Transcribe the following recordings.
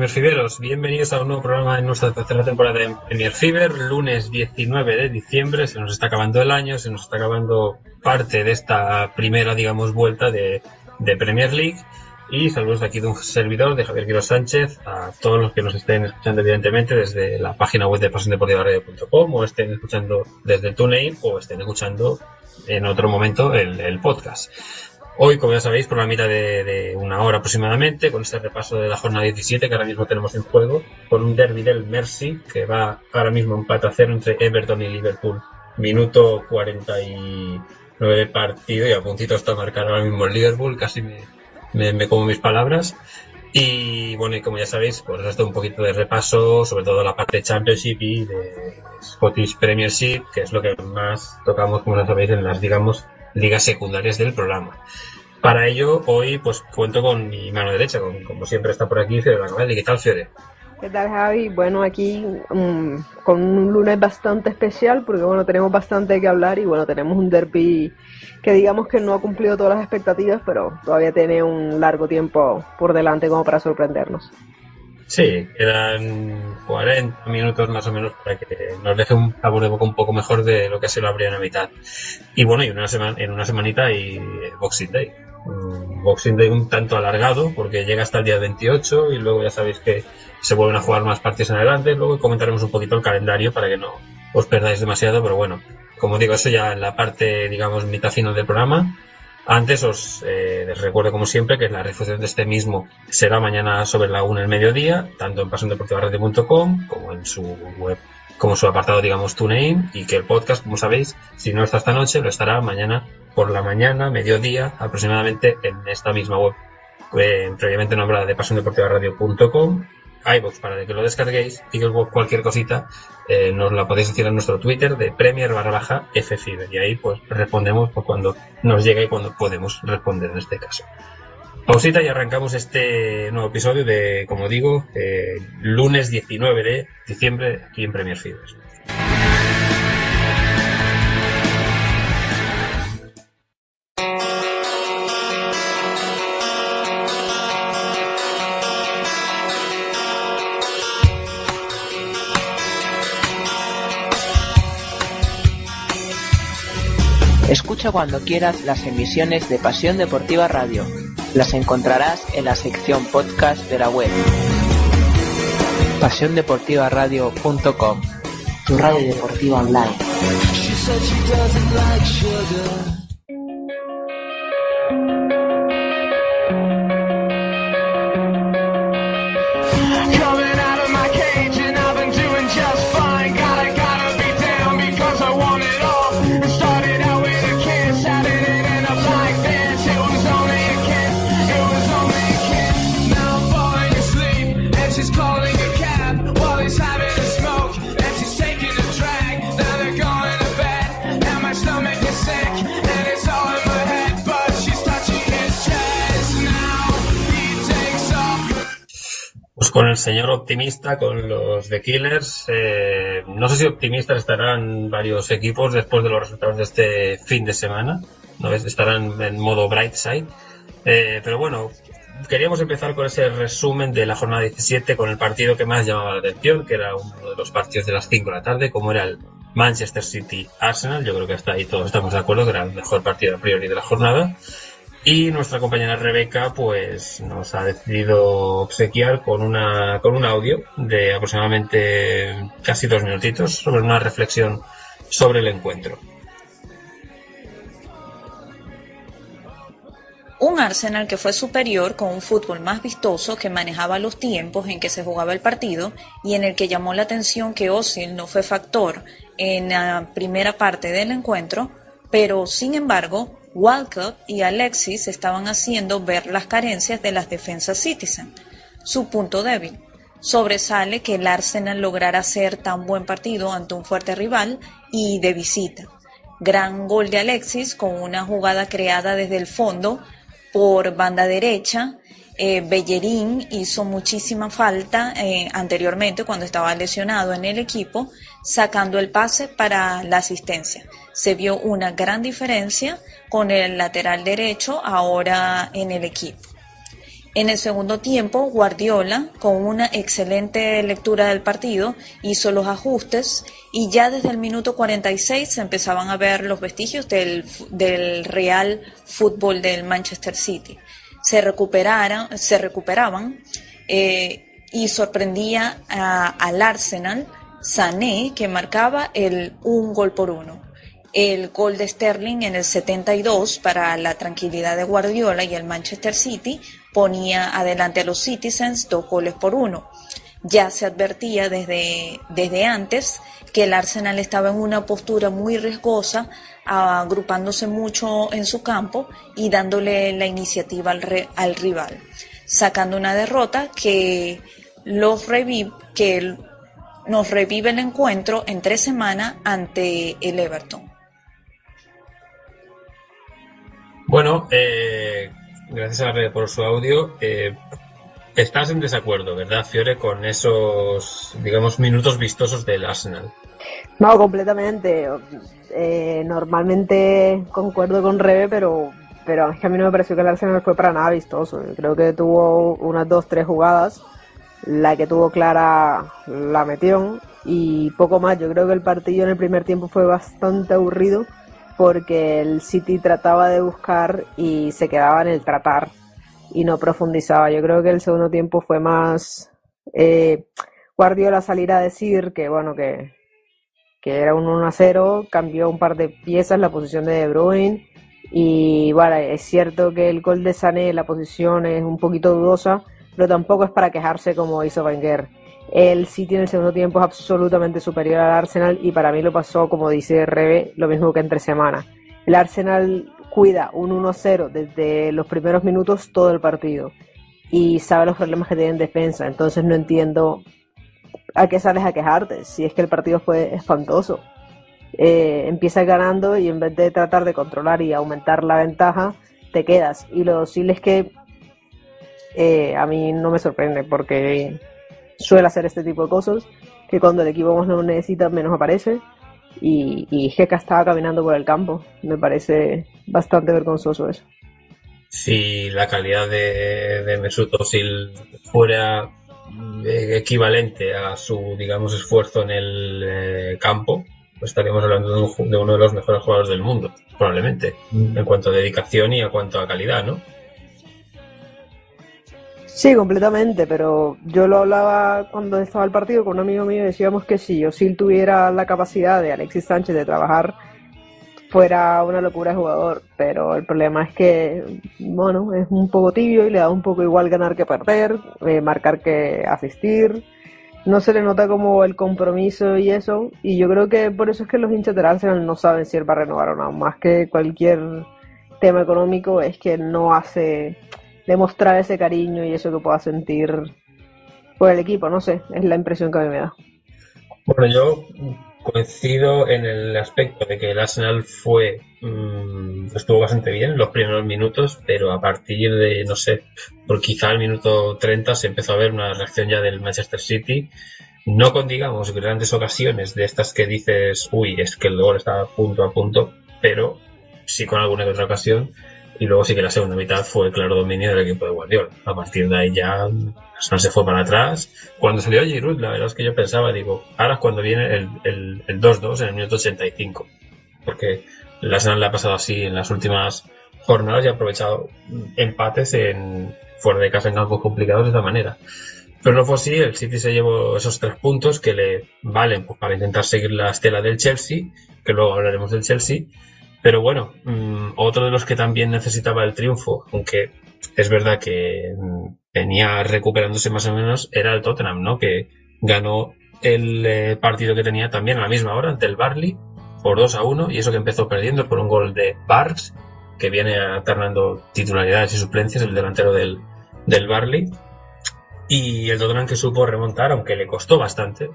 Premier Fiberos. Bienvenidos a un nuevo programa en nuestra tercera temporada de Premier Fiber. Lunes 19 de diciembre. Se nos está acabando el año, se nos está acabando parte de esta primera, digamos, vuelta de, de Premier League. Y saludos aquí de un servidor, de Javier Quiroz Sánchez, a todos los que nos estén escuchando, evidentemente, desde la página web de pasiondeportivaradio.com o estén escuchando desde TuneIn o estén escuchando en otro momento el, el podcast. Hoy, como ya sabéis, por la mitad de, una hora aproximadamente, con este repaso de la jornada 17 que ahora mismo tenemos en juego, con un derby del Mercy que va ahora mismo empate a cero entre Everton y Liverpool. Minuto 49 de partido y a puntito está marcar ahora mismo el Liverpool, casi me como mis palabras. Y bueno, y como ya sabéis, pues esto un poquito de repaso, sobre todo la parte de Championship y de Scottish Premiership, que es lo que más tocamos, como ya sabéis, en las, digamos, ligas secundarias del programa. Para ello, hoy pues cuento con mi mano derecha, con, como siempre está por aquí Fiore. ¿Qué tal, Fiore? ¿Qué tal, Javi? Bueno, aquí um, con un lunes bastante especial porque, bueno, tenemos bastante que hablar y, bueno, tenemos un derby que digamos que no ha cumplido todas las expectativas, pero todavía tiene un largo tiempo por delante como para sorprendernos. Sí, quedan 40 minutos más o menos para que nos deje un sabor de boca un poco mejor de lo que se lo habría en la mitad. Y bueno, y una semana, en una semanita y Boxing Day. Boxing Day un tanto alargado porque llega hasta el día 28 y luego ya sabéis que se vuelven a jugar más partidos en adelante. Luego comentaremos un poquito el calendario para que no os perdáis demasiado, pero bueno, como digo, eso ya en la parte, digamos, mitad final del programa. Antes os eh, recuerdo como siempre que la refusión de este mismo será mañana sobre la 1 del mediodía, tanto en pasiondeportivaradio.com como en su web, como su apartado digamos TuneIn y que el podcast, como sabéis, si no está esta noche, lo estará mañana por la mañana, mediodía, aproximadamente en esta misma web eh, previamente nombrada de pasiondeportivaradio.com iVoox para que lo descarguéis y cualquier cosita eh, nos la podéis decir en nuestro Twitter de Premier barra baja FFiber y ahí pues respondemos por cuando nos llega y cuando podemos responder en este caso. Pausita y arrancamos este nuevo episodio de, como digo, eh, lunes 19 de diciembre aquí en Premier Fibers. Escucha cuando quieras las emisiones de Pasión Deportiva Radio. Las encontrarás en la sección podcast de la web. pasiondeportivaradio.com Tu radio deportiva online. Señor optimista, con los The Killers, eh, no sé si optimistas estarán varios equipos después de los resultados de este fin de semana, ¿no? estarán en modo bright side, eh, pero bueno, queríamos empezar con ese resumen de la jornada 17 con el partido que más llamaba la atención, que era uno de los partidos de las 5 de la tarde, como era el Manchester City Arsenal, yo creo que hasta ahí todos estamos de acuerdo que era el mejor partido a priori de la jornada. Y nuestra compañera Rebeca, pues, nos ha decidido obsequiar con una, con un audio de aproximadamente casi dos minutitos sobre una reflexión sobre el encuentro. Un Arsenal que fue superior con un fútbol más vistoso que manejaba los tiempos en que se jugaba el partido y en el que llamó la atención que Osil no fue factor en la primera parte del encuentro, pero sin embargo Walcott y Alexis estaban haciendo ver las carencias de las defensas Citizen, su punto débil. Sobresale que el Arsenal lograra hacer tan buen partido ante un fuerte rival y de visita. Gran gol de Alexis con una jugada creada desde el fondo por banda derecha. Eh, Bellerín hizo muchísima falta eh, anteriormente cuando estaba lesionado en el equipo, sacando el pase para la asistencia. Se vio una gran diferencia con el lateral derecho ahora en el equipo. En el segundo tiempo, Guardiola, con una excelente lectura del partido, hizo los ajustes y ya desde el minuto 46 se empezaban a ver los vestigios del, del real fútbol del Manchester City. Se, recuperaran, se recuperaban eh, y sorprendía a, al Arsenal Sané, que marcaba el un gol por uno el gol de Sterling en el 72 para la tranquilidad de Guardiola y el Manchester City ponía adelante a los Citizens dos goles por uno. Ya se advertía desde, desde antes que el Arsenal estaba en una postura muy riesgosa, agrupándose mucho en su campo y dándole la iniciativa al, al rival, sacando una derrota que los nos revive el encuentro en tres semanas ante el Everton. Bueno, eh, gracias a Red por su audio. Eh, estás en desacuerdo, ¿verdad, Fiore, con esos, digamos, minutos vistosos del Arsenal? No, completamente. Eh, normalmente concuerdo con Rebe, pero, pero es que a mí no me pareció que el Arsenal fue para nada vistoso. Creo que tuvo unas dos, tres jugadas. La que tuvo clara la metió y poco más. Yo creo que el partido en el primer tiempo fue bastante aburrido porque el City trataba de buscar y se quedaba en el tratar y no profundizaba. Yo creo que el segundo tiempo fue más eh, Guardiola salir a decir que bueno que, que era un 1 a 0, cambió un par de piezas la posición de De Bruyne y bueno, es cierto que el gol de Sané, la posición es un poquito dudosa, pero tampoco es para quejarse como hizo Wenger. El City en el segundo tiempo es absolutamente superior al Arsenal y para mí lo pasó, como dice Rebe, lo mismo que entre semana. El Arsenal cuida un 1-0 desde los primeros minutos todo el partido y sabe los problemas que tiene en defensa. Entonces no entiendo a qué sales a quejarte si es que el partido fue espantoso. Eh, empiezas ganando y en vez de tratar de controlar y aumentar la ventaja, te quedas. Y lo decirles es que eh, a mí no me sorprende porque suele hacer este tipo de cosas, que cuando el equipo más no lo necesita, menos aparece. Y, y estaba caminando por el campo. Me parece bastante vergonzoso eso. Si la calidad de, de Mesut Özil fuera eh, equivalente a su, digamos, esfuerzo en el eh, campo, pues estaríamos hablando de, un, de, uno de los mejores jugadores del mundo, probablemente, mm. en cuanto a dedicación y en cuanto a calidad, ¿no? Sí, completamente, pero yo lo hablaba cuando estaba el partido con un amigo mío y decíamos que si Osil tuviera la capacidad de Alexis Sánchez de trabajar, fuera una locura de jugador, pero el problema es que, bueno, es un poco tibio y le da un poco igual ganar que perder, eh, marcar que asistir, no se le nota como el compromiso y eso, y yo creo que por eso es que los hinchas del Arsenal no saben si él va a renovar o no, más que cualquier tema económico, es que no hace demostrar ese cariño y eso que pueda sentir por el equipo, no sé, es la impresión que a mí me da. Bueno, yo coincido en el aspecto de que el Arsenal fue mmm, estuvo bastante bien los primeros minutos, pero a partir de, no sé, por quizá el minuto 30 se empezó a ver una reacción ya del Manchester City, no con, digamos, grandes ocasiones de estas que dices, uy, es que el gol está punto a punto, pero sí con alguna otra ocasión y luego sí que la segunda mitad fue el claro dominio del equipo de Guardiola. A partir de ahí ya no se fue para atrás. Cuando salió Giroud, la verdad es que yo pensaba, digo, ahora es cuando viene el 2-2 el, en el minuto 85. Porque el Arsenal le ha pasado así en las últimas jornadas y ha aprovechado empates en fuera de casa en campos complicados de esta manera. Pero no fue así, el City se llevó esos tres puntos que le valen pues, para intentar seguir la estela del Chelsea, que luego hablaremos del Chelsea, Pero bueno, mm, otro de los que también necesitaba el triunfo, aunque es verdad que mm, venía recuperándose más o menos, era el Tottenham, ¿no? Que ganó el eh, partido que tenía también a la misma hora ante el Barley por 2 a 1 y eso que empezó perdiendo por un gol de Barks que viene alternando titularidades y suplencias el delantero del, del Barley y el Tottenham que supo remontar aunque le costó bastante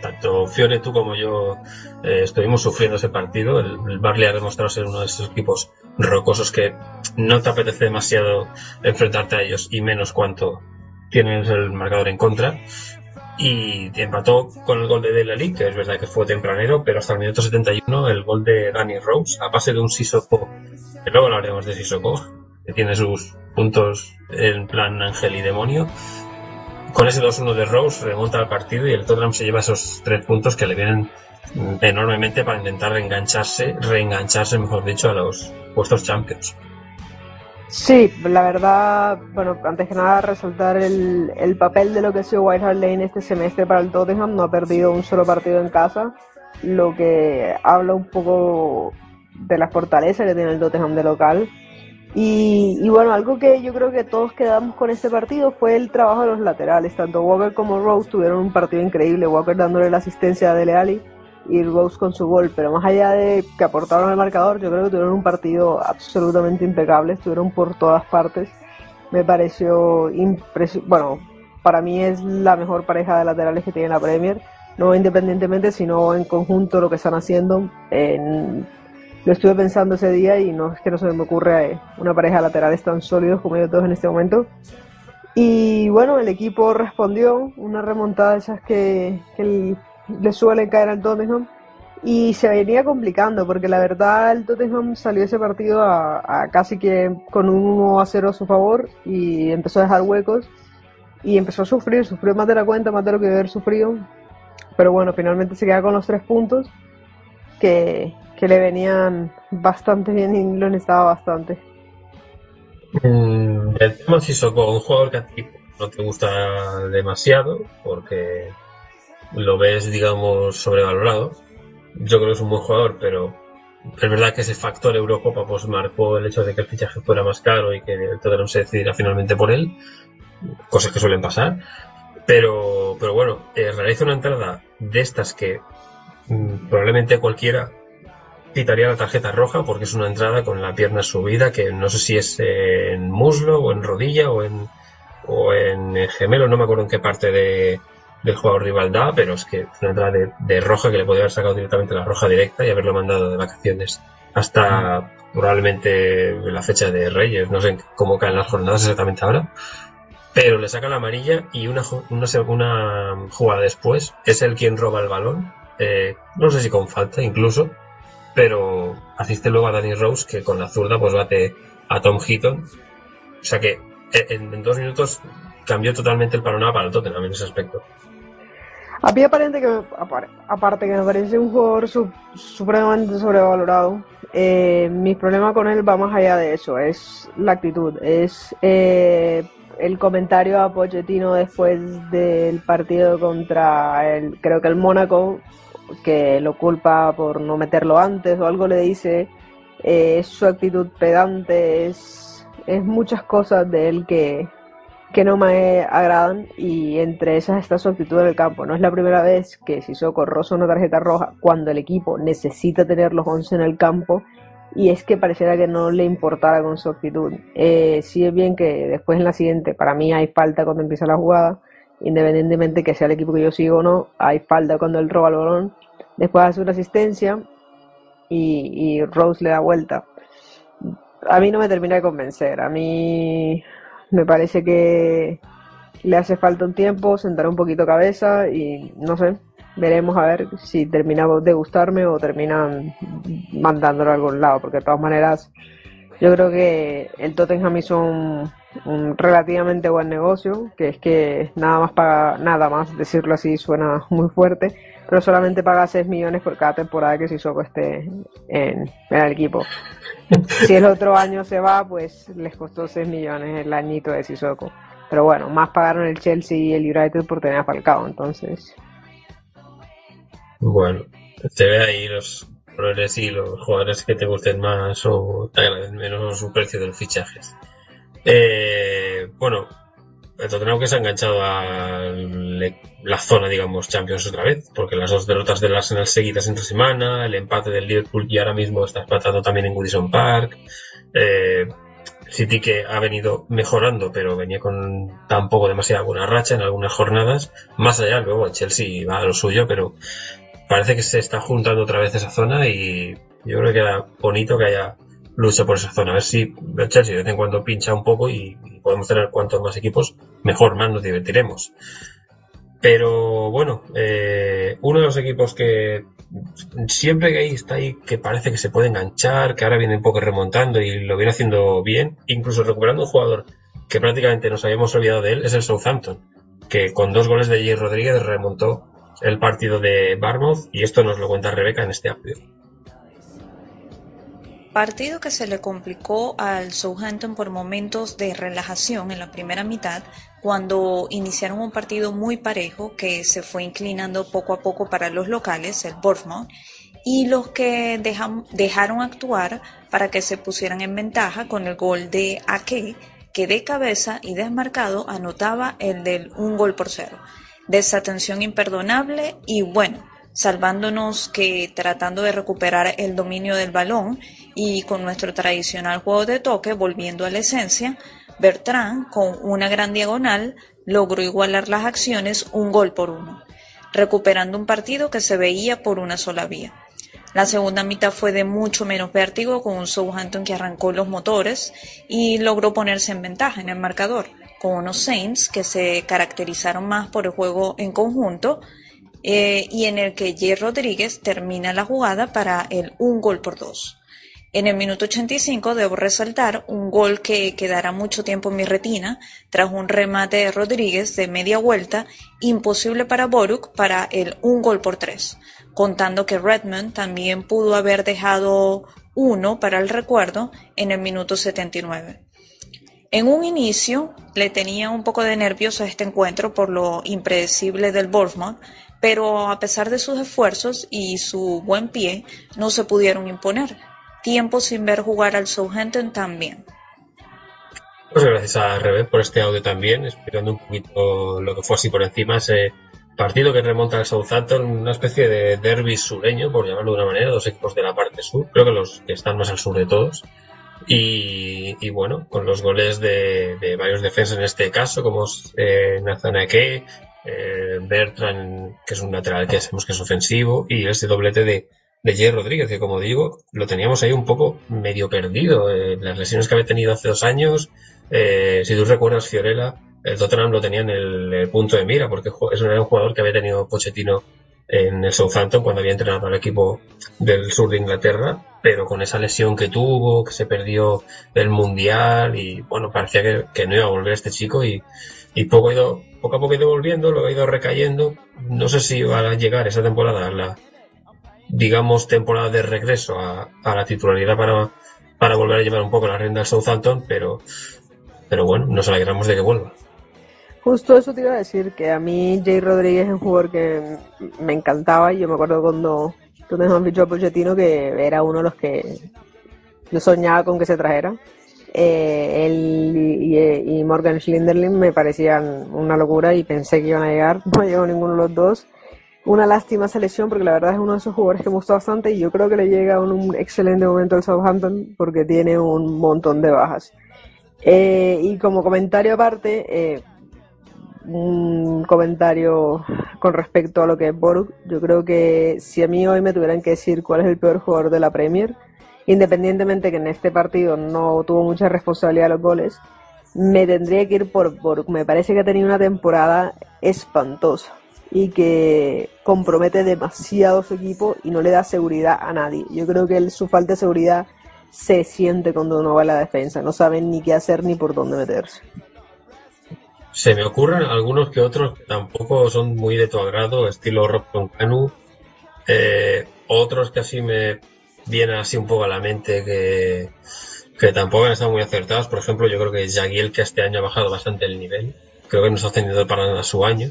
tanto Fiore tú como yo eh, estuvimos sufriendo ese partido el, el, Barley ha demostrado ser uno de esos equipos rocosos que no te apetece demasiado enfrentarte a ellos y menos cuanto tienes el marcador en contra y empató con el gol de Delali, que es verdad que fue tempranero, pero hasta el minuto 71 el gol de Danny Rose, a pase de un Sissoko, que luego hablaremos de Sissoko, que tiene sus puntos en plan ángel y demonio. Con ese 2-1 de Rose remonta al partido y el Tottenham se lleva esos tres puntos que le vienen enormemente para intentar reengancharse, reengancharse, mejor dicho, a los puestos champions. Sí, la verdad, bueno, antes que nada resaltar el, el papel de lo que ha sido White Lane este semestre para el Tottenham, no ha perdido un solo partido en casa, lo que habla un poco de la fortaleza que tiene el Tottenham de local. Y, bueno, algo que yo creo que todos quedamos con este partido fue el trabajo de los laterales. Tanto Walker como Rose tuvieron un partido increíble. Walker dándole la asistencia a Dele Alli y Rose con su gol, pero más allá de que aportaron el marcador, yo creo que tuvieron un partido absolutamente impecable, estuvieron por todas partes. Me pareció impresionante, bueno, para mí es la mejor pareja de laterales que tiene la Premier, no independientemente, sino en conjunto lo que están haciendo. En... Lo estuve pensando ese día y no es que no se me ocurre una pareja laterales tan sólidos como ellos dos en este momento. Y bueno, el equipo respondió, una remontada de esas que, que le suele caer al Tottenham. Y se venía complicando porque la verdad el Tottenham salió ese partido a, a, casi que con un 1 a 0 a su favor y empezó a dejar huecos. Y empezó a sufrir, sufrió más de la cuenta, más de lo que debe haber sufrido, pero bueno, finalmente se queda con los tres puntos que, que le venían bastante bien y lo necesitaba bastante. Mm, el tema Sissoko, un jugador que a ti no te gusta demasiado porque lo ves, digamos, sobrevalorado. Yo creo que es un buen jugador, pero es verdad que ese factor Eurocopa pues marcó el hecho de que el fichaje fuera más caro y que el Tottenham se decidiera finalmente por él, cosas que suelen pasar. Pero, pero bueno, eh, realiza una entrada de estas que mmm, probablemente cualquiera quitaría la tarjeta roja porque es una entrada con la pierna subida que no sé si es en muslo o en rodilla o en, o en gemelo, no me acuerdo en qué parte de, del jugador rival da, pero es que es una entrada de, roja que le podría haber sacado directamente la roja directa y haberlo mandado de vacaciones hasta probablemente la fecha de Reyes, no sé cómo caen las jornadas exactamente ahora, pero le saca la amarilla y una, una, una jugada después es el quien roba el balón, eh, no sé si con falta incluso, pero asiste luego a Danny Rose que con la zurda pues bate a Tom Heaton, o sea que en, en dos minutos cambió totalmente el panorama para el Tottenham en ese aspecto. A mí aparente que aparte que me parece un jugador supremamente sobrevalorado, eh, mi problema con él va más allá de eso, es la actitud, es eh, el comentario a Pochettino después del partido contra el, creo que el Mónaco, que lo culpa por no meterlo antes o algo le dice, eh, su actitud pedante, es, es muchas cosas de él que, que no me agradan y entre esas está su actitud en el campo. No es la primera vez que Sissoko roza una tarjeta roja cuando el equipo necesita tener los 11 en el campo y es que pareciera que no le importara con su actitud. Eh, sí es bien que después en la siguiente, para mí hay falta cuando empieza la jugada, independientemente que sea el equipo que yo sigo o no, hay falta cuando él roba el balón, después hace una asistencia y, Rose le da vuelta. A mí no me termina de convencer, a mí me parece que le hace falta un tiempo, sentar un poquito cabeza y no sé, veremos a ver si termina de gustarme o terminan mandándolo a algún lado, porque de todas maneras yo creo que el Tottenham hizo un relativamente buen negocio, que es que nada más paga, nada más decirlo así suena muy fuerte, pero solamente paga 6 millones por cada temporada que Sissoko esté en, el equipo. Si el otro año se va, pues les costó 6 millones el añito de Sissoko. Pero bueno, más pagaron el Chelsea y el United por tener a Falcao, entonces. Bueno, se ve ahí los colores y los jugadores que te gusten más o te agraden menos su precio de los fichajes. Eh, bueno, el Tottenham que se ha enganchado a la zona, digamos, Champions otra vez, porque las dos derrotas del Arsenal seguidas entre semana, el empate del Liverpool y ahora mismo está empatando también en Goodison Park. Eh, City que ha venido mejorando, pero venía con tampoco demasiada buena racha en algunas jornadas. Más allá, luego el Chelsea va a lo suyo, pero parece que se está juntando otra vez esa zona y yo creo que era bonito que haya lucha por esa zona. A ver si de vez en cuando pincha un poco y, podemos tener cuantos más equipos, mejor, más nos divertiremos. Pero bueno, eh, uno de los equipos que siempre que ahí está ahí, que parece que se puede enganchar, que ahora viene un poco remontando y lo viene haciendo bien, incluso recuperando un jugador que prácticamente nos habíamos olvidado de él, es el Southampton, que con dos goles de J. Rodríguez remontó el partido de Barmouth y esto nos lo cuenta Rebeca en este audio. Partido que se le complicó al Southampton por momentos de relajación en la primera mitad, cuando iniciaron un partido muy parejo que se fue inclinando poco a poco para los locales, el Bournemouth, y los que dejaron actuar para que se pusieran en ventaja con el gol de Ake, que de cabeza y desmarcado anotaba el del un gol por cero. Desatención imperdonable y bueno, salvándonos que tratando de recuperar el dominio del balón y con nuestro tradicional juego de toque volviendo a la esencia, Bertrand con una gran diagonal logró igualar las acciones un gol por uno, recuperando un partido que se veía por una sola vía. La segunda mitad fue de mucho menos vértigo con un Southampton que arrancó los motores y logró ponerse en ventaja en el marcador, con unos Saints que se caracterizaron más por el juego en conjunto eh, y en el que J. Rodríguez termina la jugada para el un gol por dos. En el minuto 85 debo resaltar un gol que quedará mucho tiempo en mi retina tras un remate de Rodríguez de media vuelta imposible para Boruk para el un gol por tres, contando que Redmond también pudo haber dejado uno para el recuerdo en el minuto 79. En un inicio le tenía un poco de nervios a este encuentro por lo impredecible del Bournemouth, pero a pesar de sus esfuerzos y su buen pie, no se pudieron imponer. Tiempo sin ver jugar al Southampton también. Pues gracias a Rebe por este audio también, explicando un poquito lo que fue así por encima ese partido que remonta al Southampton, una especie de derby sureño, por llamarlo de una manera, dos equipos de la parte sur, creo que los que están más al sur de todos. Y, bueno, con los goles de, varios defensas en este caso, como eh, Nathan Ake, eh, Bertrand, que es un lateral que sabemos que es ofensivo, y este doblete de, de Rodríguez, que como digo, lo teníamos ahí un poco medio perdido. Eh, las lesiones que había tenido hace dos años, eh, si tú recuerdas, Fiorella, el Tottenham lo tenía en el, punto de mira, porque es un, jugador que había tenido Pochettino en el Southampton cuando había entrenado al equipo del sur de Inglaterra, pero con esa lesión que tuvo, que se perdió el Mundial y bueno, parecía que no iba a volver este chico y, y poco, ido, poco a poco ha ido volviendo, lo ha ido recayendo. No sé si va a llegar esa temporada, la digamos temporada de regreso a, la titularidad para, para volver a llevar un poco la rienda al Southampton, pero, pero bueno, nos alegramos de que vuelva. Justo eso te iba a decir, que a mí Jay Rodríguez es un jugador que me encantaba y yo me acuerdo cuando tú me dicho a Pochettino que era uno de los que yo soñaba con que se trajera eh, él y, Morgan Schlinderlin me parecían una locura y pensé que iban a llegar. No llegó ninguno de los dos. Una lástima selección porque la verdad es uno de esos jugadores que me gustó bastante y yo creo que le llega un, excelente momento al Southampton porque tiene un montón de bajas. Eh, y como comentario aparte, eh, un comentario con respecto a lo que es. Yo creo que si a mí hoy me tuvieran que decir cuál es el peor jugador de la Premier, independientemente que en este partido no tuvo mucha responsabilidad los goles, me tendría que ir por, por me parece que ha tenido una temporada espantosa y que compromete demasiado su equipo y no le da seguridad a nadie. Yo creo que su falta de seguridad se siente cuando uno va a la defensa, no saben ni qué hacer ni por dónde meterse. Se me ocurren algunos que otros tampoco son muy de tu agrado, estilo Rob Canu, eh, otros que así me viene así un poco a la mente que, que tampoco han estado muy acertados. Por ejemplo, yo creo que Jagiel, que este año ha bajado bastante el nivel, creo que no está teniendo para nada su año.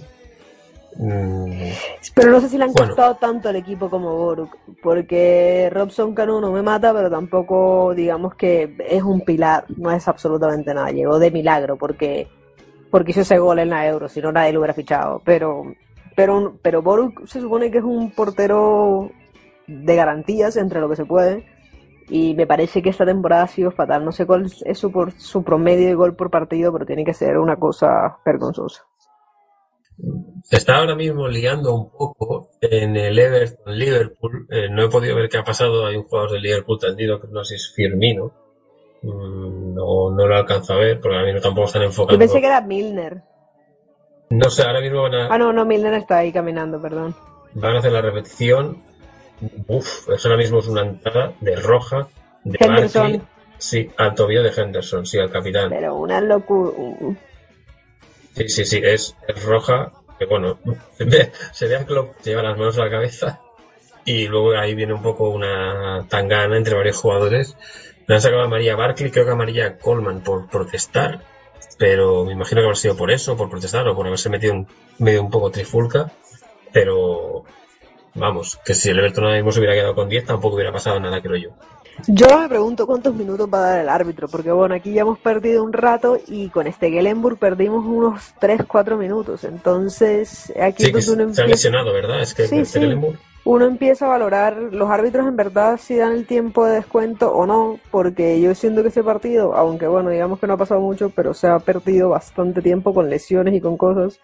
Mm, Pero no sé si le han Bueno. costado tanto al equipo como Boruk, porque Robson Canu no me mata, pero tampoco digamos que es un pilar, no es absolutamente nada. Llegó de milagro porque, porque hizo ese gol en la Euro, si no nadie lo hubiera fichado. Pero, pero, pero Boruk se supone que es un portero de garantías entre lo que se puede. Y me parece que esta temporada ha sido fatal. No sé cuál es su, por, su promedio de gol por partido, pero tiene que ser una cosa vergonzosa. Se está ahora mismo liando un poco en el Everton Liverpool. Eh, no he podido ver qué ha pasado. Hay un jugador del Liverpool tendido que no sé si es Firmino. Mm, No, no lo alcanzo a ver porque ahora mismo tampoco están Yo enfocando. pensé que era Milner. No sé, ahora mismo van a, Ah, no, no, Milner está ahí caminando, perdón. van a hacer la repetición. Uf, eso ahora mismo es una entrada de roja de Henderson. Barkley. Sí, al tobillo de Henderson, sí, al capitán. Pero una locura. Sí, sí, sí, es, es roja. Que bueno, se ve, a Klopp, lleva las manos a la cabeza. Y luego ahí viene un poco una tangana entre varios jugadores. Le han sacado a María Barkley, creo que a María Coleman por protestar. Pero me imagino que habrá sido por eso, por protestar o por haberse metido medio un poco trifulca. Pero vamos, que si el Everton ahora mismo se hubiera quedado con 10 tampoco hubiera pasado nada, creo yo. Yo me pregunto cuántos minutos va a dar el árbitro, porque bueno, aquí ya hemos perdido un rato y con este Gellenburg perdimos unos 3-4 minutos. Entonces, aquí Sí, es donde se uno ha empieza, lesionado, ¿verdad? Es que Sí, el sí. Uno empieza a valorar los árbitros en verdad si dan el tiempo de descuento o no, porque yo siento que ese partido, aunque bueno, digamos que no ha pasado mucho, pero se ha perdido bastante tiempo con lesiones y con cosas.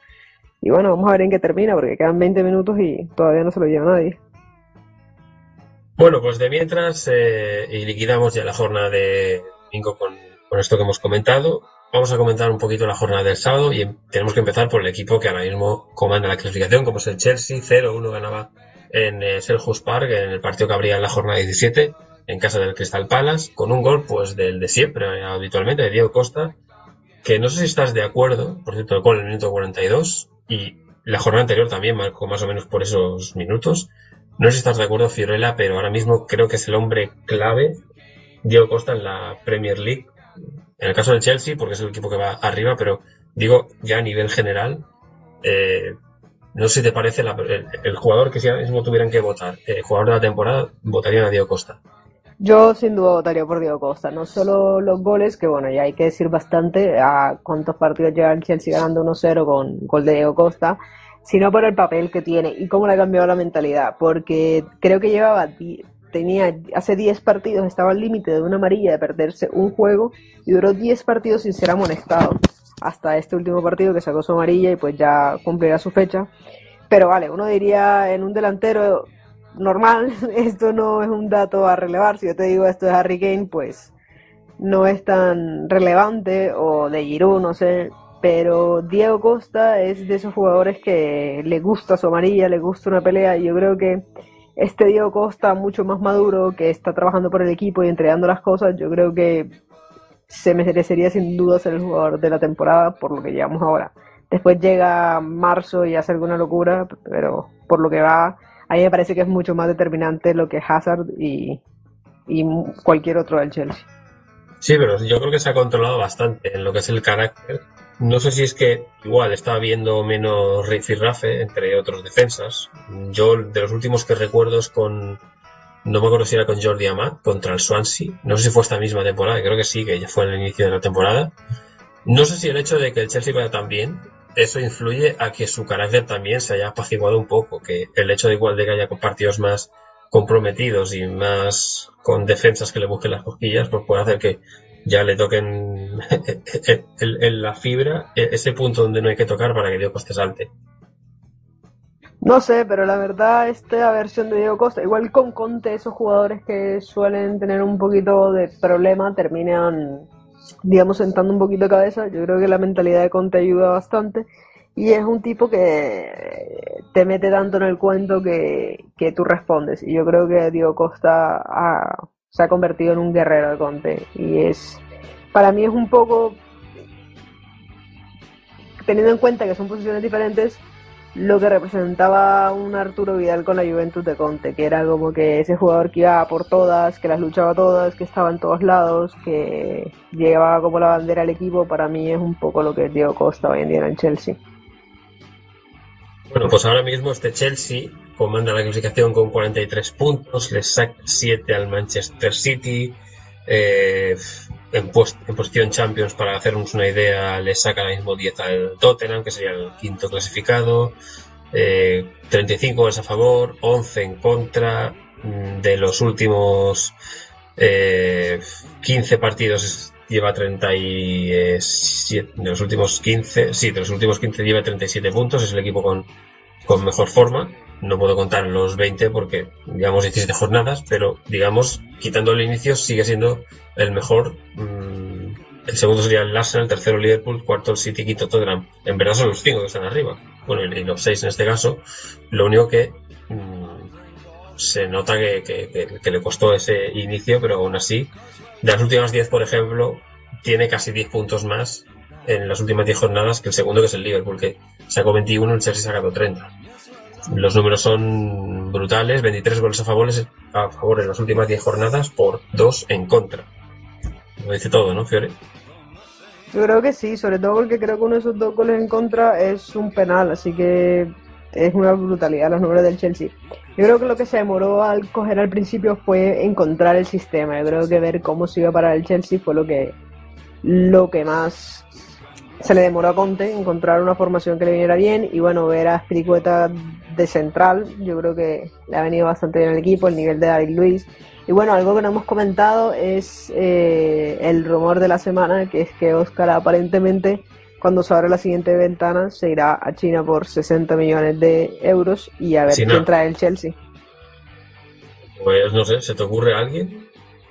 Y bueno, vamos a ver en qué termina, porque quedan 20 minutos y todavía no se lo lleva nadie. Bueno, pues de mientras, eh, y liquidamos ya la jornada de domingo con, con esto que hemos comentado. Vamos a comentar un poquito la jornada del sábado y em- tenemos que empezar por el equipo que ahora mismo comanda la clasificación, como es el Chelsea. 0-1 ganaba en eh, Selhurst Park, en el partido que habría en la jornada 17, en casa del Crystal Palace, con un gol pues del de siempre, habitualmente, de Diego Costa, que no sé si estás de acuerdo, por cierto, el gol en el minuto 42, y la jornada anterior también marcó más o menos por esos minutos. No sé si estás de acuerdo, Fiorella, pero ahora mismo creo que es el hombre clave, Diego Costa, en la Premier League. En el caso del Chelsea, porque es el equipo que va arriba, pero digo ya a nivel general, eh, no sé si te parece la- el, el jugador que si ahora mismo tuvieran que votar, el jugador de la temporada, votarían a Diego Costa. Yo sin duda votaría por Diego Costa, no solo los goles, que bueno, ya hay que decir bastante a cuántos partidos lleva el Chelsea ganando 1-0 con gol de Diego Costa, sino por el papel que tiene y cómo le ha cambiado la mentalidad, porque creo que llevaba, tenía, hace 10 partidos estaba al límite de una amarilla de perderse un juego y duró 10 partidos sin ser amonestado, hasta este último partido que sacó su amarilla y pues ya cumplirá su fecha. Pero vale, uno diría en un delantero normal, esto no es un dato a relevar. Si yo te digo esto de Harry Kane, pues no es tan relevante, o de Giroud, no sé. Pero Diego Costa es de esos jugadores que le gusta su amarilla, le gusta una pelea, y yo creo que este Diego Costa, mucho más maduro, que está trabajando por el equipo y entregando las cosas, yo creo que se merecería sin duda ser el jugador de la temporada por lo que llevamos ahora. Después llega marzo y hace alguna locura, pero por lo que va, a mí me parece que es mucho más determinante lo que Hazard y, cualquier otro del Chelsea. Sí, pero yo creo que se ha controlado bastante en lo que es el carácter. No sé si es que igual estaba viendo menos rifirrafe entre otros defensas. Yo de los últimos que recuerdo es con, no me acuerdo si era con Jordi Amat contra el Swansea. No sé si fue esta misma temporada, creo que sí, que ya fue el inicio de la temporada. No sé si el hecho de que el Chelsea vaya tan bien, eso influye a que su carácter también se haya apaciguado un poco, que el hecho de igual de que haya partidos más comprometidos y más con defensas que le busquen las cosquillas, pues puede hacer que ya le toquen en, la fibra e- ese punto donde no hay que tocar para que Diego Costa salte. No sé, pero la verdad, esta versión de Diego Costa, igual con Conte, esos jugadores que suelen tener un poquito de problema, terminan, digamos, sentando un poquito de cabeza. Yo creo que la mentalidad de Conte ayuda bastante. Y es un tipo que te mete tanto en el cuento que, que tú respondes. Y yo creo que Diego Costa se ha convertido en un guerrero de Conte. Y es, para mí es un poco, teniendo en cuenta que son posiciones diferentes, lo que representaba un Arturo Vidal con la Juventus de Conte, que era como que ese jugador que iba por todas, que las luchaba todas, que estaba en todos lados, que llevaba como la bandera al equipo, para mí es un poco lo que Diego Costa hoy en día en el Chelsea. Bueno, pues ahora mismo este Chelsea comanda la clasificación con 43 puntos, le saca 7 al Manchester City, eh, en, puest- en posición Champions, para hacernos una idea, le saca ahora mismo 10 al Tottenham, que sería el quinto clasificado, eh, 35 goles a favor, 11 en contra, mm, de los últimos eh, 15 partidos es- lleva 37, de los últimos 15, sí, de los últimos 15 lleva 37 puntos, es el equipo con, con mejor forma. No puedo contar los 20 porque digamos 17 jornadas, pero digamos, quitando el inicio, sigue siendo el mejor. mm, el segundo sería el Arsenal, el tercero Liverpool, cuarto el City, quinto Tottenham. En verdad son los cinco que están arriba. Bueno, y los seis en este caso. Lo único que mm, se nota que, que- que- que le costó ese inicio, pero aún así, de las últimas 10, por ejemplo, tiene casi 10 puntos más en las últimas 10 jornadas que el segundo, que es el Liverpool, que sacó 21, el Chelsea sacado 30. Los números son brutales, 23 goles a favor, a favor en las últimas 10 jornadas por 2 en contra. Lo dice todo, ¿no, Fiore? Yo creo que sí, sobre todo porque creo que uno de esos dos goles en contra es un penal, así que es una brutalidad los números del Chelsea. Yo creo que lo que se demoró al coger al principio fue encontrar el sistema. Yo creo que ver cómo se iba a parar el Chelsea fue lo que, lo que más se le demoró a Conte, encontrar una formación que le viniera bien y bueno, ver a Spiricueta de central, yo creo que le ha venido bastante bien al equipo, el nivel de David Luis. Y bueno, algo que no hemos comentado es eh, el rumor de la semana, que es que Oscar aparentemente cuando se abra la siguiente ventana se irá a China por 60 millones de euros y a ver no. quién trae el Chelsea. Pues no sé, ¿se te ocurre alguien?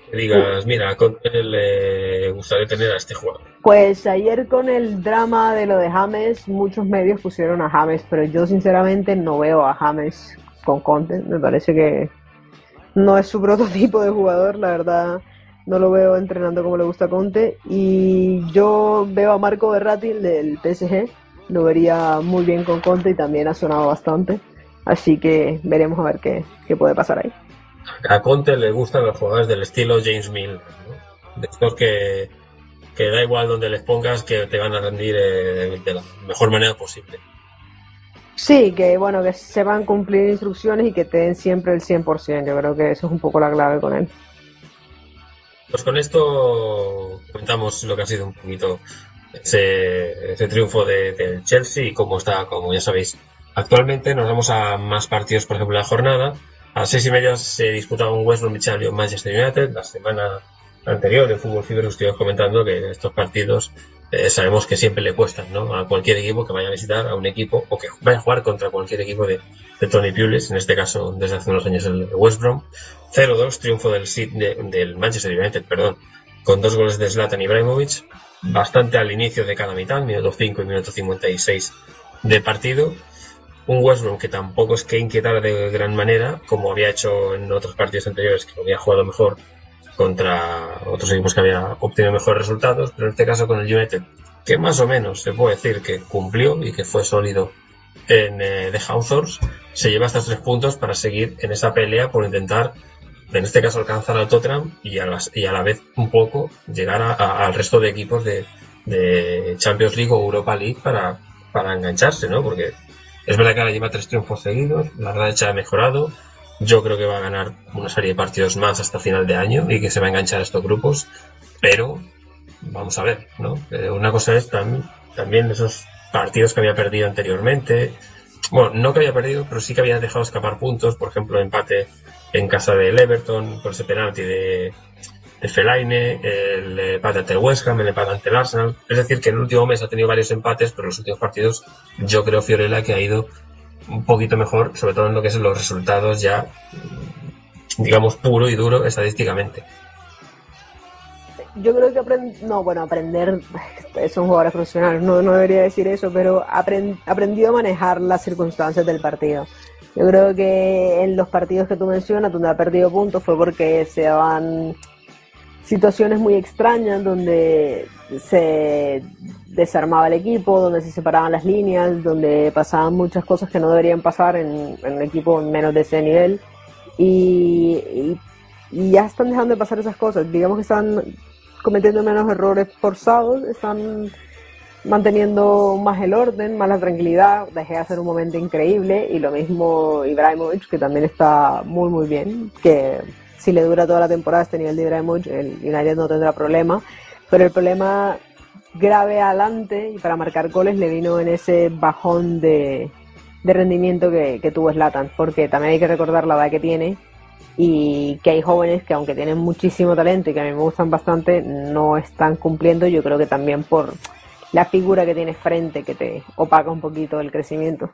Que digas, mira, a Conte le gustaría tener a este jugador. Pues ayer con el drama de lo de James, muchos medios pusieron a James, pero yo sinceramente no veo a James con Conte. Me parece que no es su prototipo de jugador, la verdad. No lo veo entrenando como le gusta a Conte. Y yo veo a Marco Berratti, el del PSG. Lo vería muy bien con Conte y también ha sonado bastante. Así que veremos a ver qué, qué puede pasar ahí. A Conte le gustan los jugadores del estilo James Mill, ¿no? De estos que, que da igual donde les pongas, que te van a rendir eh, de la mejor manera posible. Sí, que bueno, que sepan cumplir instrucciones y que te den siempre el 100%. Yo creo que eso es un poco la clave con él. Pues con esto comentamos lo que ha sido un poquito ese, ese triunfo de- del Chelsea y cómo está, como ya sabéis. Actualmente nos vamos a más partidos, por ejemplo, la jornada. A las seis y media se disputaba un West Bromwich Albion Manchester United. La semana anterior en Fútbol os estuvimos comentando que estos partidos eh, sabemos que siempre le cuestan ¿no? a cualquier equipo que vaya a visitar a un equipo o que vaya a jugar contra cualquier equipo de, de Tony Pulis, en este caso desde hace unos años el West Brom. 0-2, triunfo del, de- del Manchester United, perdón, con dos goles de Zlatan Ibrahimovic, bastante al inicio de cada mitad, minuto 5 y minuto 56 de partido. Un West Brom que tampoco es que inquietara de gran manera, como había hecho en otros partidos anteriores, que había jugado mejor contra otros equipos que había obtenido mejores resultados, pero en este caso con el United, que más o menos se puede decir que cumplió y que fue sólido en eh, The Hawthorns, se lleva estos tres puntos para seguir en esa pelea por intentar, en este caso, alcanzar al Tottenham y a, las- y a la vez un poco llegar a- a- al resto de equipos de, de Champions League o Europa League para, para engancharse, ¿no? Porque es verdad que ahora lleva tres triunfos seguidos, la racha ha mejorado, yo creo que va a ganar una serie de partidos más hasta final de año y que se va a enganchar a estos grupos, pero vamos a ver, ¿no? Eh, una cosa es tam- también esos partidos que había perdido anteriormente. Bueno, no que había perdido, pero sí que había dejado escapar puntos, por ejemplo, empate en casa del Everton por ese penalti de, de Fellaini, el empate ante el West Ham, el empate ante el Arsenal. Es decir, que en el último mes ha tenido varios empates, pero en los últimos partidos yo creo, Fiorella, que ha ido un poquito mejor, sobre todo en lo que es los resultados ya, digamos, puro y duro estadísticamente. Yo creo que aprend no, bueno, aprender, son jugadores profesionales, no, no debería decir eso, pero aprend aprendió a manejar las circunstancias del partido. Yo creo que en los partidos que tú mencionas, donde ha perdido puntos, fue porque se daban situaciones muy extrañas, donde se desarmaba el equipo, donde se separaban las líneas, donde pasaban muchas cosas que no deberían pasar en, en un equipo menos de ese nivel. Y, y, y ya están dejando de pasar esas cosas. Digamos que están cometiendo menos errores forzados, están manteniendo más el orden, más la tranquilidad. Dejé de hacer un momento increíble y lo mismo Ibrahimovic, que también está muy, muy bien. Que si le dura toda la temporada este nivel de Ibrahimovic, el United no tendrá problema. Pero el problema grave adelante y para marcar goles le vino en ese bajón de, de rendimiento que, que tuvo Slatan, porque también hay que recordar la edad que tiene y que hay jóvenes que aunque tienen muchísimo talento y que a mí me gustan bastante, no están cumpliendo, yo creo que también por la figura que tienes frente que te opaca un poquito el crecimiento.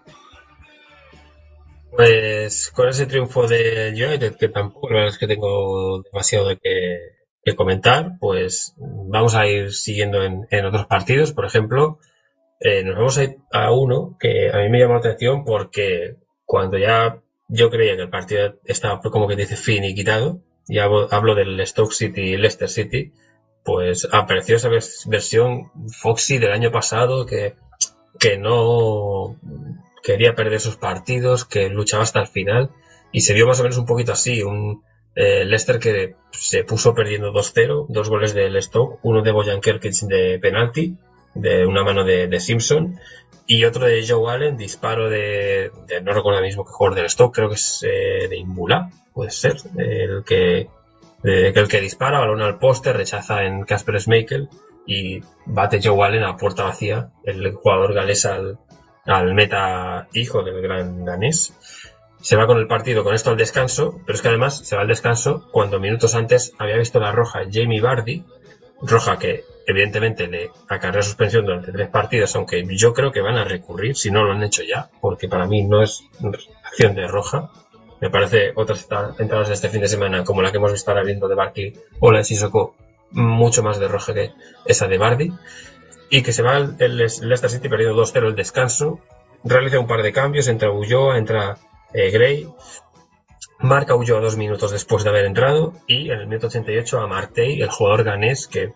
Pues con ese triunfo de United, que tampoco la verdad es que tengo demasiado de que, comentar, pues vamos a ir siguiendo en, otros partidos. Por ejemplo, eh, nos vamos a ir a uno que a mí me llamó la atención porque cuando ya yo creía que el partido estaba como que dice fin y quitado, y hablo, del Stoke City y Leicester City, pues apareció esa vers- versión Foxy del año pasado que, que no quería perder sus partidos, que luchaba hasta el final, y se vio más o menos un poquito así, un eh, Leicester que se puso perdiendo 2-0, dos goles del Stoke, uno de Bojan Kerkic de penalti, de una mano de, Simpson, y otro de Joe Allen, disparo de, no recuerdo ahora mismo qué jugador del Stoke, creo que es eh, de Imbula, puede ser, el que el que dispara, balón al poste, rechaza en Casper Schmeichel y bate Joe Allen a puerta vacía, el jugador galés al, al meta hijo del gran danés. Se va con el partido con esto al descanso, pero es que además se va al descanso cuando minutos antes había visto la roja Jamie Vardy, roja que evidentemente le acarrea suspensión durante tres partidos, aunque yo creo que van a recurrir, si no lo han hecho ya, porque para mí no es acción de roja. Me parece otras entradas de este fin de semana, como la que hemos visto ahora viendo de Barkley o la de Sissoko, mucho más de roja que esa de Bardi. Y que se va el, Leicester City perdiendo 2-0 el descanso, realiza un par de cambios, entra Ulloa, entra eh, Gray, marca Ulloa dos minutos después de haber entrado y en el minuto 88 a Martey, el jugador ganés que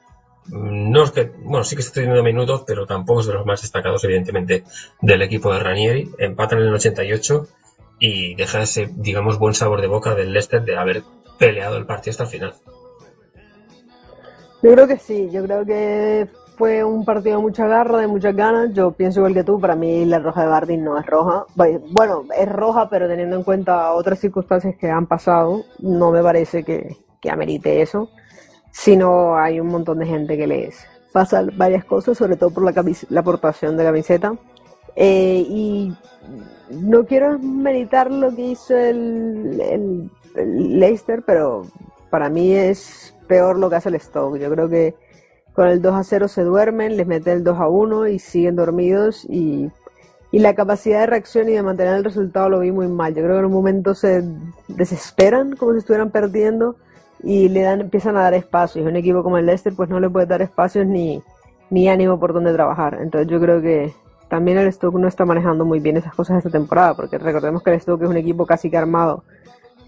mm, no es que, bueno, sí que está teniendo minutos, pero tampoco es de los más destacados, evidentemente, del equipo de Ranieri. Empatan en el 88 y deja ese, digamos, buen sabor de boca del Leicester de haber peleado el partido hasta el final. Yo creo que sí, yo creo que fue un partido de mucha garra, de muchas ganas. Yo pienso igual que tú, para mí la roja de Bardi no es roja. Bueno, es roja, pero teniendo en cuenta otras circunstancias que han pasado, no me parece que, que amerite eso. Sino hay un montón de gente que les pasa varias cosas, sobre todo por la, la aportación de camiseta. Eh, y no quiero meditar lo que hizo el, el Leicester, pero para mí es peor lo que hace el Stoke. Yo creo que con el 2 a 0 se duermen, les mete el 2 a 1 y siguen dormidos y, y la capacidad de reacción y de mantener el resultado lo vi muy mal. Yo creo que en un momento se desesperan como si estuvieran perdiendo y le dan, empiezan a dar espacios. Un equipo como el Leicester pues no le puede dar espacios ni, ni ánimo por donde trabajar. Entonces yo creo que también el Stoke no está manejando muy bien esas cosas esta temporada, porque recordemos que el Stoke es un equipo casi que armado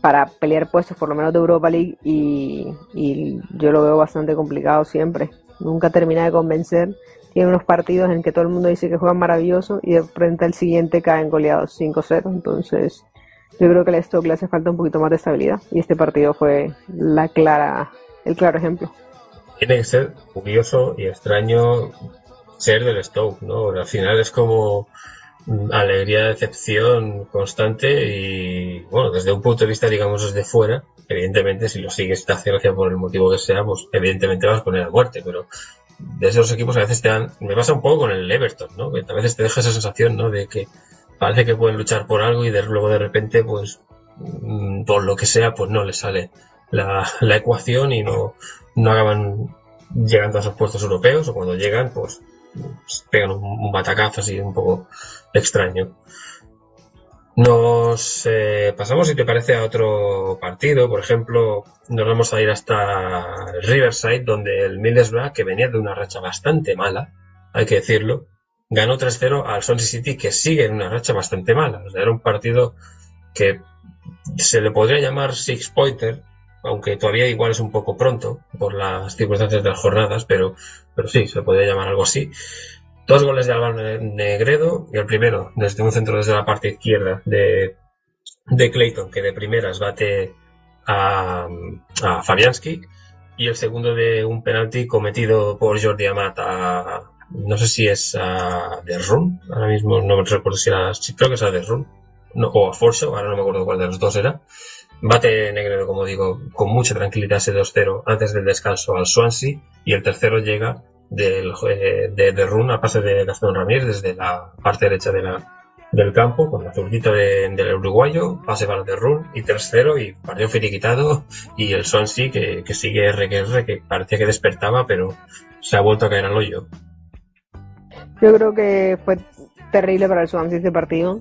para pelear puestos por lo menos de Europa League y, y yo lo veo bastante complicado siempre. Nunca termina de convencer. Tiene unos partidos en que todo el mundo dice que juegan maravilloso y de frente al siguiente caen goleados 5-0. Entonces yo creo que al Stoke le hace falta un poquito más de estabilidad y este partido fue la clara, el claro ejemplo. Tiene que ser curioso y extraño ser del Stoke, ¿no? Al final es como alegría, decepción constante y, bueno, desde un punto de vista, digamos, desde fuera, evidentemente, si lo sigues te hace gracia por el motivo que sea, pues evidentemente vas a poner a muerte, pero de esos equipos a veces te dan, me pasa un poco con el Everton, ¿no? Que a veces te deja esa sensación, ¿no? De que parece que pueden luchar por algo y de, luego de repente, pues, mm, por lo que sea, pues no les sale la, la ecuación y no, no acaban llegando a esos puestos europeos o cuando llegan, pues, pegan un, batacazo así un poco extraño. Nos eh, pasamos, si te parece, a otro partido. Por ejemplo, nos vamos a ir hasta Riverside, donde el Middlesbrough, que venía de una racha bastante mala, hay que decirlo, ganó 3-0 al Swansea City, que sigue en una racha bastante mala. O sea, era un partido que se le podría llamar six pointer, aunque todavía igual es un poco pronto por las circunstancias de las jornadas, pero, pero sí, se podría llamar algo así. Dos goles de Álvaro Negredo, y el primero desde un centro desde la parte izquierda de, de Clayton, que de primeras bate a, a Fabianski, y el segundo de un penalti cometido por Jordi Amat a, no sé si es a The Run, ahora mismo no me recuerdo si era, creo que es a The Run, no, o a Force, ahora no me acuerdo cuál de los dos era. Bate Negredo, como digo, con mucha tranquilidad ese 2-0 antes del descanso al Swansea y el tercero llega del, eh, de, de Run a pase de Gastón Ramírez desde la parte derecha de la, del campo con la zurdita de, del uruguayo, pase para de Run y tercero y partido finiquitado y el Swansea que, que sigue RQR que parecía que despertaba pero se ha vuelto a caer al hoyo. Yo creo que fue terrible para el Swansea este partido.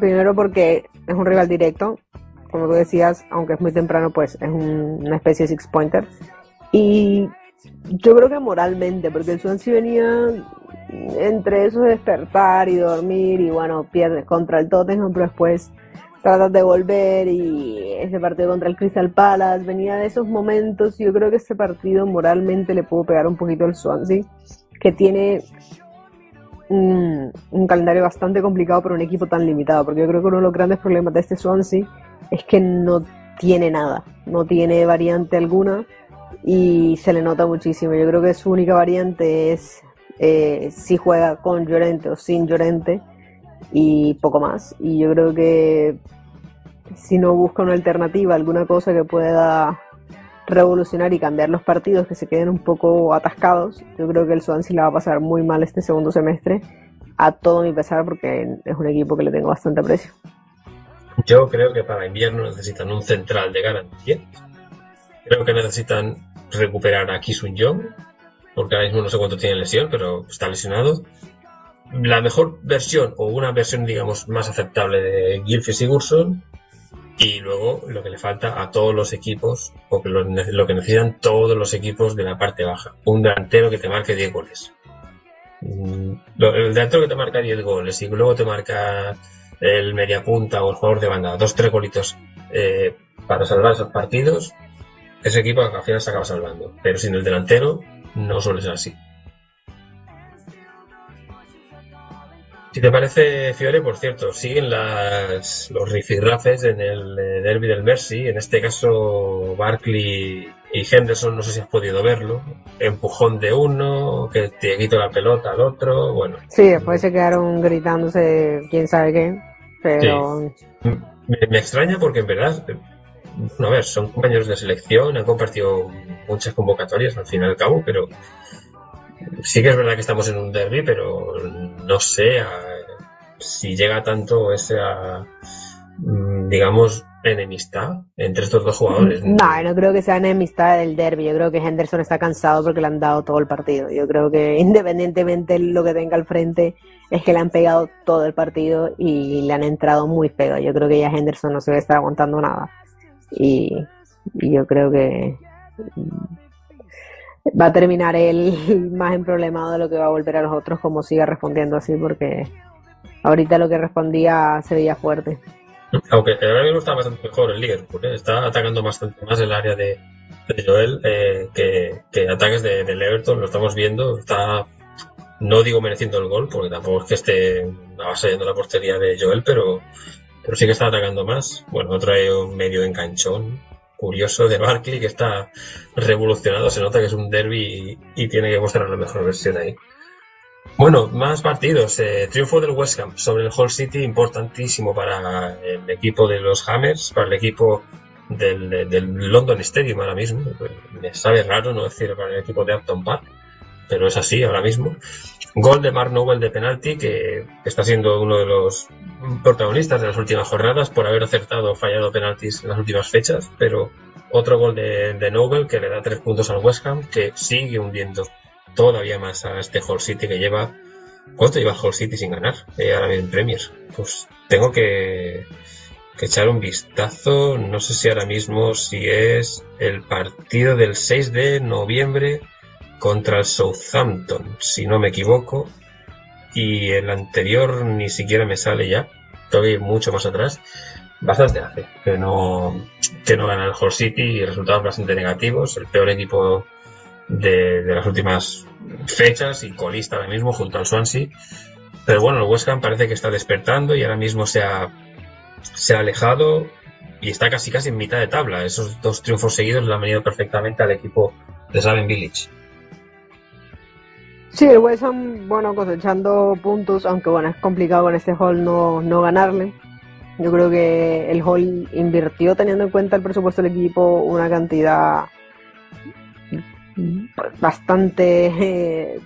Primero porque es un rival directo, como tú decías, aunque es muy temprano, pues es un- una especie de six pointer. Y yo creo que moralmente, porque el Swansea venía entre eso de despertar y dormir y bueno, pierdes contra el Tottenham, pero después tratas de volver y ese partido contra el Crystal Palace venía de esos momentos yo creo que ese partido moralmente le pudo pegar un poquito al Swansea, que tiene un, un calendario bastante complicado para un equipo tan limitado, porque yo creo que uno de los grandes problemas de este Swansea es que no tiene nada, no tiene variante alguna y se le nota muchísimo. Yo creo que su única variante es eh, si juega con Llorente o sin Llorente y poco más. Y yo creo que si no busca una alternativa, alguna cosa que pueda revolucionar y cambiar los partidos que se queden un poco atascados, yo creo que el Swansea la va a pasar muy mal este segundo semestre, a todo mi pesar, porque es un equipo que le tengo bastante aprecio. Yo creo que para invierno necesitan un central de garantía. Creo que necesitan recuperar a Kisun Jong, porque ahora mismo no sé cuánto tiene lesión, pero está lesionado. La mejor versión, o una versión, digamos, más aceptable de Gylfi Sigurdsson, y luego lo que le falta a todos los equipos, o lo, lo que necesitan todos los equipos de la parte baja. Un delantero que te marque 10 goles. Mm, El delantero que te marca 10 goles y luego te marca el mediapunta o el jugador de banda, dos, tres golitos eh, para salvar esos partidos, ese equipo al final se acaba salvando. Pero sin el delantero no suele ser así. Si te parece, Fiore, por cierto, siguen las, los rifirrafes en el eh, derby del Mercy. En este caso, Barkley y Henderson, no sé si has podido verlo. Empujón de uno, que te quito la pelota al otro. Bueno, Sí, después se quedaron gritándose quién sabe qué, pero Me, me extraña porque en verdad, bueno, a ver, son compañeros de selección, han compartido muchas convocatorias al fin y al cabo, pero sí que es verdad que estamos en un derby, pero no sé a- si llega tanto esa, mm, digamos, enemistad entre estos dos jugadores. No, no creo que sea enemistad del derby. Yo creo que Henderson está cansado porque le han dado todo el partido. Yo creo que independientemente lo que tenga al frente, es que le han pegado todo el partido y le han entrado muy feo. Yo creo que ya Henderson no se va a estar aguantando nada. Y, yo creo que va a terminar él más emproblemado de lo que va a volver a los otros como siga respondiendo así porque ahorita lo que respondía se veía fuerte. Aunque ahora mismo está bastante mejor el Liverpool, ¿eh? está atacando bastante más el área de, Joel eh, que, que ataques de, del Everton, lo estamos viendo, está, no digo mereciendo el gol, porque tampoco es que esté avasallando la portería de Joel, pero, pero sí que está atacando más. Bueno, trae un medio enganchón curioso de Barkley que está revolucionado, se nota que es un derby y, y tiene que mostrar la mejor versión ahí. Bueno, más partidos. Eh, triunfo del West Ham sobre el Hull City, importantísimo para el equipo de los Hammers, para el equipo del, London Stadium ahora mismo. Me sabe raro no decir para el equipo de Upton Park, pero es así ahora mismo. Gol de Mark Noble de penalti, que está siendo uno de los protagonistas de las últimas jornadas por haber acertado o fallado penaltis en las últimas fechas, pero otro gol de, de Noble que le da tres puntos al West Ham, que sigue hundiendo todavía más a este Hull City que lleva. ¿Cuánto lleva Hull City sin ganar? Eh, ahora mismo en Premier. Pues tengo que, que echar un vistazo. No sé si ahora mismo si es el partido del 6 de noviembre contra el Southampton, si no me equivoco. Y el anterior ni siquiera me sale ya. Tengo que ir mucho más atrás. Bastante hace que no, que no gana el Hull City y resultados bastante negativos. El peor equipo de, las últimas fechas y colista ahora mismo junto al Swansea. Pero bueno, el West Ham parece que está despertando y ahora mismo se ha, se ha alejado y está casi casi en mitad de tabla. Esos dos triunfos seguidos le han venido perfectamente al equipo de Salem Village. Sí, el West Ham, bueno, cosechando puntos, aunque bueno, es complicado con este Hall no, no ganarle. Yo creo que el Hall invirtió, teniendo en cuenta el presupuesto del equipo, una cantidad bastante eh,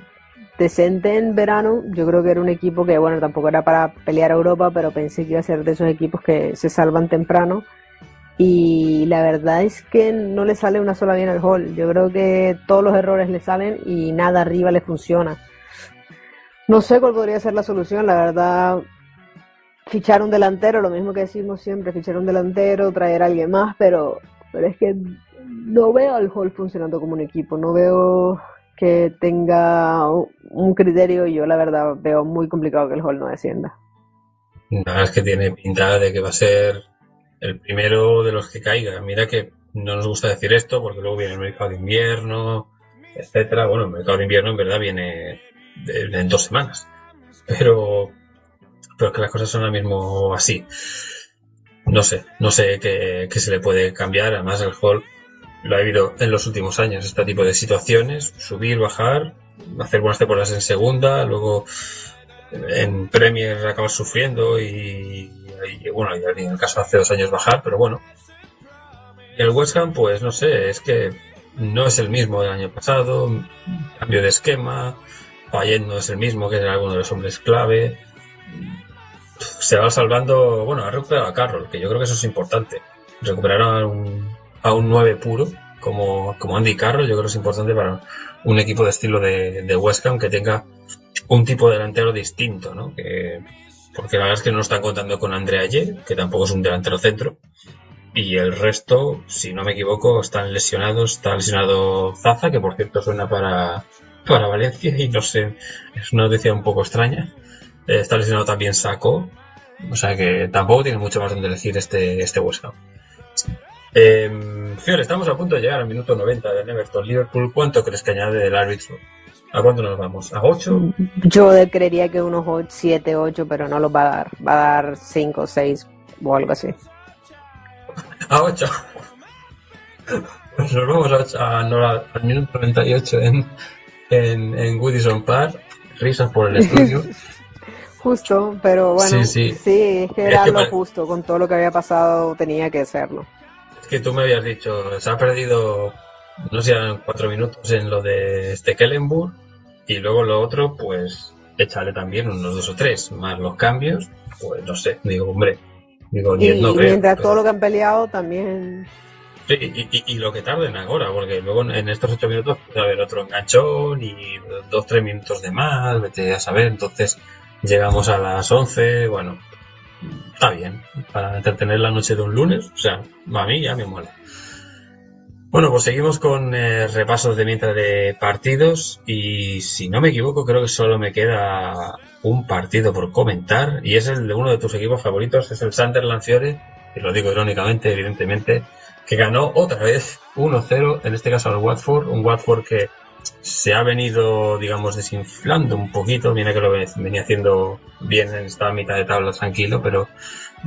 decente en verano. Yo creo que era un equipo que, bueno, tampoco era para pelear a Europa, pero pensé que iba a ser de esos equipos que se salvan temprano. Y la verdad es que no le sale una sola bien al Hall. Yo creo que todos los errores le salen y nada arriba le funciona. No sé cuál podría ser la solución, la verdad. Fichar un delantero, lo mismo que decimos siempre, fichar un delantero, traer a alguien más, pero, pero es que no veo al Hall funcionando como un equipo, no veo que tenga un criterio y yo la verdad veo muy complicado que el Hall no descienda. Nada, es que tiene pintada de que va a ser el primero de los que caiga. Mira que no nos gusta decir esto porque luego viene el mercado de invierno, etcétera. Bueno, el mercado de invierno en verdad viene en dos semanas. Pero, pero que las cosas son ahora mismo así. No sé, no sé qué, qué se le puede cambiar. Además, el Hall lo ha habido en los últimos años, este tipo de situaciones, subir, bajar, hacer buenas temporadas en segunda, luego en Premier acabas sufriendo y, bueno, y en el caso hace dos años bajar, pero bueno. El West Ham, pues no sé, es que no es el mismo del año pasado, cambio de esquema, Payet no es el mismo que era alguno de los hombres clave. Se va salvando, bueno, ha recuperado a Carroll, que yo creo que eso es importante. Recuperar a un, a un 9 puro, como, como Andy Carroll, yo creo que es importante para un equipo de estilo de, de West Ham que tenga un tipo de delantero distinto, ¿no? Que, porque la verdad es que no están contando con Andrea Ayer, que tampoco es un delantero centro, y el resto, si no me equivoco, están lesionados. Está lesionado Zaza, que por cierto suena para, para Valencia, y no sé, es una noticia un poco extraña. Eh, está lesionado también Saco, o sea que tampoco tiene mucho más donde elegir este, este West Ham. Eh, Fiore, estamos a punto de llegar al minuto 90 del Everton Liverpool. ¿Cuánto crees que añade el árbitro? ¿A cuánto nos vamos? ¿A 8? Yo creería que unos 7, 8, pero no los va a dar. Va a dar 5, 6 o algo así. A 8. Pues nos vamos a ocho- a- no, al minuto 98 en, en, en Woodison Park. Risas por el estudio. Justo, pero bueno, Sí, sí. es que era Es que lo justo. Con todo lo que había pasado tenía que serlo. Que tú me habías dicho, se ha perdido, no sé, cuatro minutos en lo de Stekelenburg y luego lo otro, pues échale también unos dos o tres, más los cambios, pues no sé, digo, hombre, digo, Y, no y creo, mientras pero- todo lo que han peleado también. Sí, y, y- y lo que tarden ahora, porque luego en- en estos ocho minutos puede haber otro enganchón y dos, tres minutos de más, vete a saber, entonces llegamos a las once, bueno, está bien, para entretener la noche de un lunes, o sea, a mí ya me mola. Bueno, pues seguimos con eh, repasos de mientras de partidos y si no me equivoco creo que solo me queda un partido por comentar y es el de uno de tus equipos favoritos, es el Sunderland Fiore, y lo digo irónicamente, evidentemente, que ganó otra vez 1-0, en este caso al Watford, un Watford que se ha venido, digamos, desinflando un poquito, viene que lo ve- venía haciendo bien en esta mitad de tabla tranquilo, pero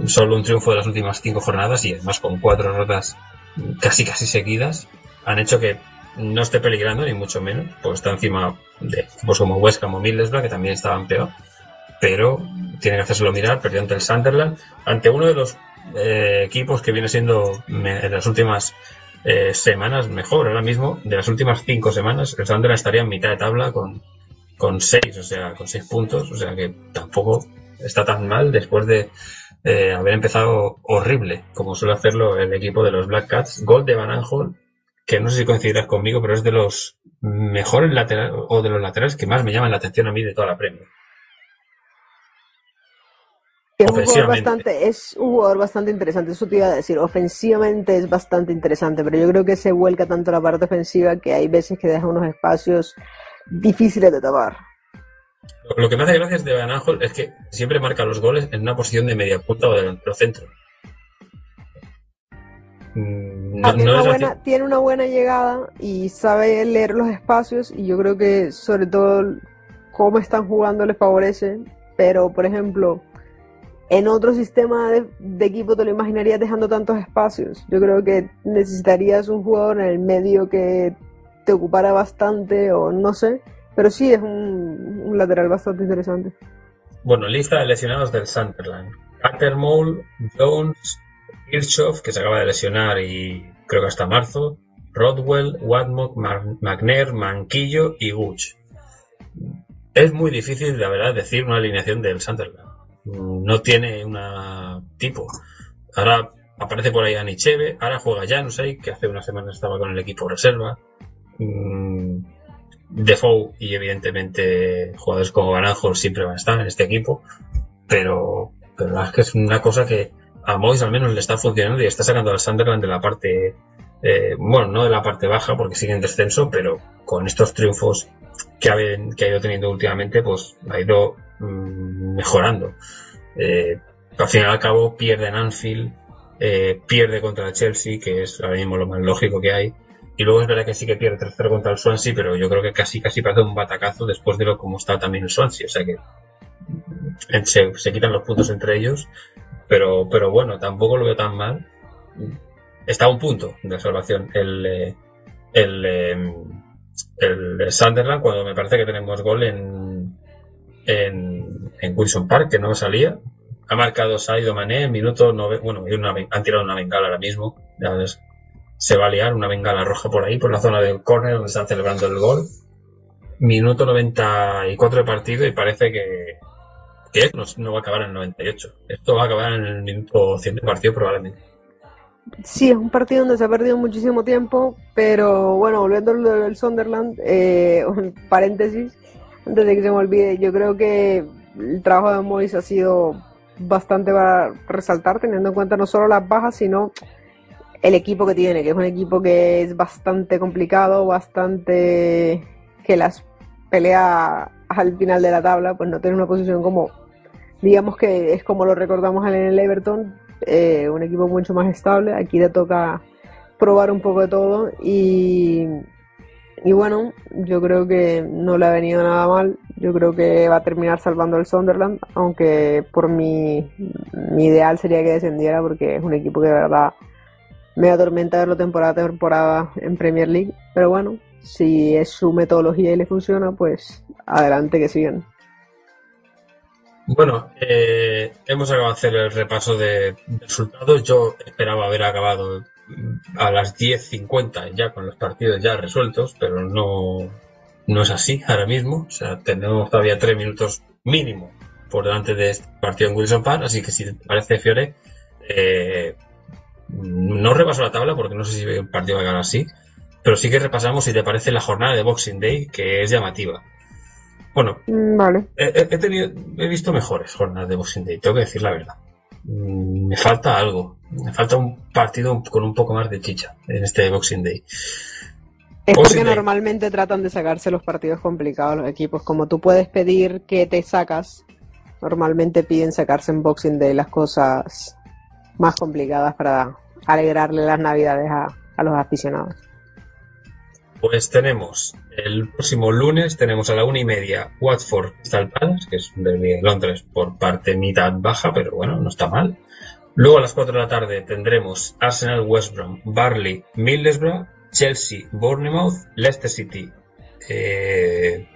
solo un triunfo de las últimas cinco jornadas y además con cuatro derrotas casi casi seguidas han hecho que no esté peligrando ni mucho menos, pues está encima de equipos como West Ham o Middlesbrough que también estaban peor, pero tiene que hacérselo mirar, perdió ante el Sunderland, ante uno de los eh, equipos que viene siendo en las últimas eh, semanas mejor. Ahora mismo, de las últimas cinco semanas, el Sunderland estaría en mitad de tabla con, con seis, o sea, con seis puntos, o sea que tampoco está tan mal después de eh, haber empezado horrible, como suele hacerlo el equipo de los Black Cats. Gol de Van Aanholt, que no sé si coincidirás conmigo, pero es de los mejores laterales, o de los laterales que más me llaman la atención a mí de toda la Es un, jugador bastante, es un jugador bastante interesante, eso te iba a decir. Ofensivamente es bastante interesante, pero yo creo que se vuelca tanto la parte ofensiva que hay veces que deja unos espacios difíciles de tapar. Lo- que me hace gracia de Van Aanholt es que siempre marca los goles en una posición de media punta o delantero centro. Ah, tiene, no una buena, tiene una buena llegada y sabe leer los espacios y yo creo que sobre todo cómo están jugando les favorece, pero por ejemplo, en otro sistema de, equipo te lo imaginarías dejando tantos espacios. Yo creo que necesitarías un jugador en el medio que te ocupara bastante o no sé, pero sí es un, lateral bastante interesante. Bueno, lista de lesionados del Sunderland. Cattermole, Jones, Kirchhoff, que se acaba de lesionar y creo que hasta marzo, Rodwell, Watmock, McNair, Manquillo y Guch. Es muy difícil, la verdad, decir una alineación del Sunderland. No tiene una tipo. Ahora aparece por ahí Anicheve, ahora juega Janusay, que hace una semana estaba con el equipo reserva. Mm, Defoe y evidentemente jugadores como Baranjo siempre van a estar en este equipo, pero, pero la verdad es que es una cosa que a Mois al menos le está funcionando y está sacando al Sunderland de la parte, eh, bueno, no de la parte baja porque sigue en descenso, pero con estos triunfos que ha, que ha ido teniendo últimamente, pues ha ido mm, mejorando. Eh, al fin y al cabo pierde en Anfield, eh, pierde contra el Chelsea, que es ahora mismo lo más lógico que hay. Y luego es verdad que sí que pierde tercero contra el Swansea, pero yo creo que casi casi parece un batacazo después de lo como está también el Swansea. O sea que mm, se, se quitan los puntos entre ellos pero, pero bueno, tampoco lo veo tan mal. Está a un punto de salvación el, eh, el, em, el Sunderland cuando me parece que tenemos gol en, en, en Wilson Park, que no salía. Ha marcado Saido Mané en minuto nove, bueno, han tirado una bengala ahora mismo. Ya ves, se va a liar una bengala roja por ahí, por la zona del córner donde están celebrando el gol. Minuto 94 de partido y parece que, que no, no, va a acabar en el 98. Esto va a acabar en el minuto 100 de partido probablemente. Sí, es un partido donde se ha perdido muchísimo tiempo, pero bueno, volviendo al Sunderland, eh, un paréntesis, antes de que se me olvide, yo creo que el trabajo de Mois ha sido bastante para resaltar, teniendo en cuenta no solo las bajas, sino el equipo que tiene, que es un equipo que es bastante complicado, bastante que las pelea al final de la tabla, pues no tiene una posición como, digamos que es como lo recordamos en el Everton, eh, un equipo mucho más estable. Aquí le toca probar un poco de todo y, y bueno, yo creo que no le ha venido nada mal. Yo creo que va a terminar salvando el Sunderland, aunque por mi, mi ideal sería que descendiera porque es un equipo que de verdad me atormenta verlo temporada a temporada en Premier League. Pero bueno, si es su metodología y le funciona, pues adelante que sigan. Bueno, eh, hemos acabado de hacer el repaso de resultados. Yo esperaba haber acabado a las 10.50 ya con los partidos ya resueltos, pero no, no es así ahora mismo. O sea, tenemos todavía tres minutos mínimo por delante de este partido en Wilson Park, así que si te parece, Fiore, eh, no repaso la tabla porque no sé si el partido va a ganar así, pero sí que repasamos si te parece la jornada de Boxing Day, que es llamativa. Bueno, vale. he, he, tenido, he visto mejores jornadas de Boxing Day, tengo que decir la verdad. Me falta algo, me falta un partido con un poco más de chicha en este Boxing Day. Es porque normalmente tratan de sacarse los partidos complicados los equipos. Como tú puedes pedir que te sacas, normalmente piden sacarse en Boxing Day las cosas más complicadas para alegrarle las navidades a, a los aficionados. Pues tenemos el próximo lunes, tenemos a la una y media Watford Crystal Palace, que es un de Londres por parte mitad baja, pero bueno, no está mal. Luego a las 4 de la tarde tendremos Arsenal West Brom, Barley Middlesbrough, Chelsea Bournemouth, Leicester City. Eh,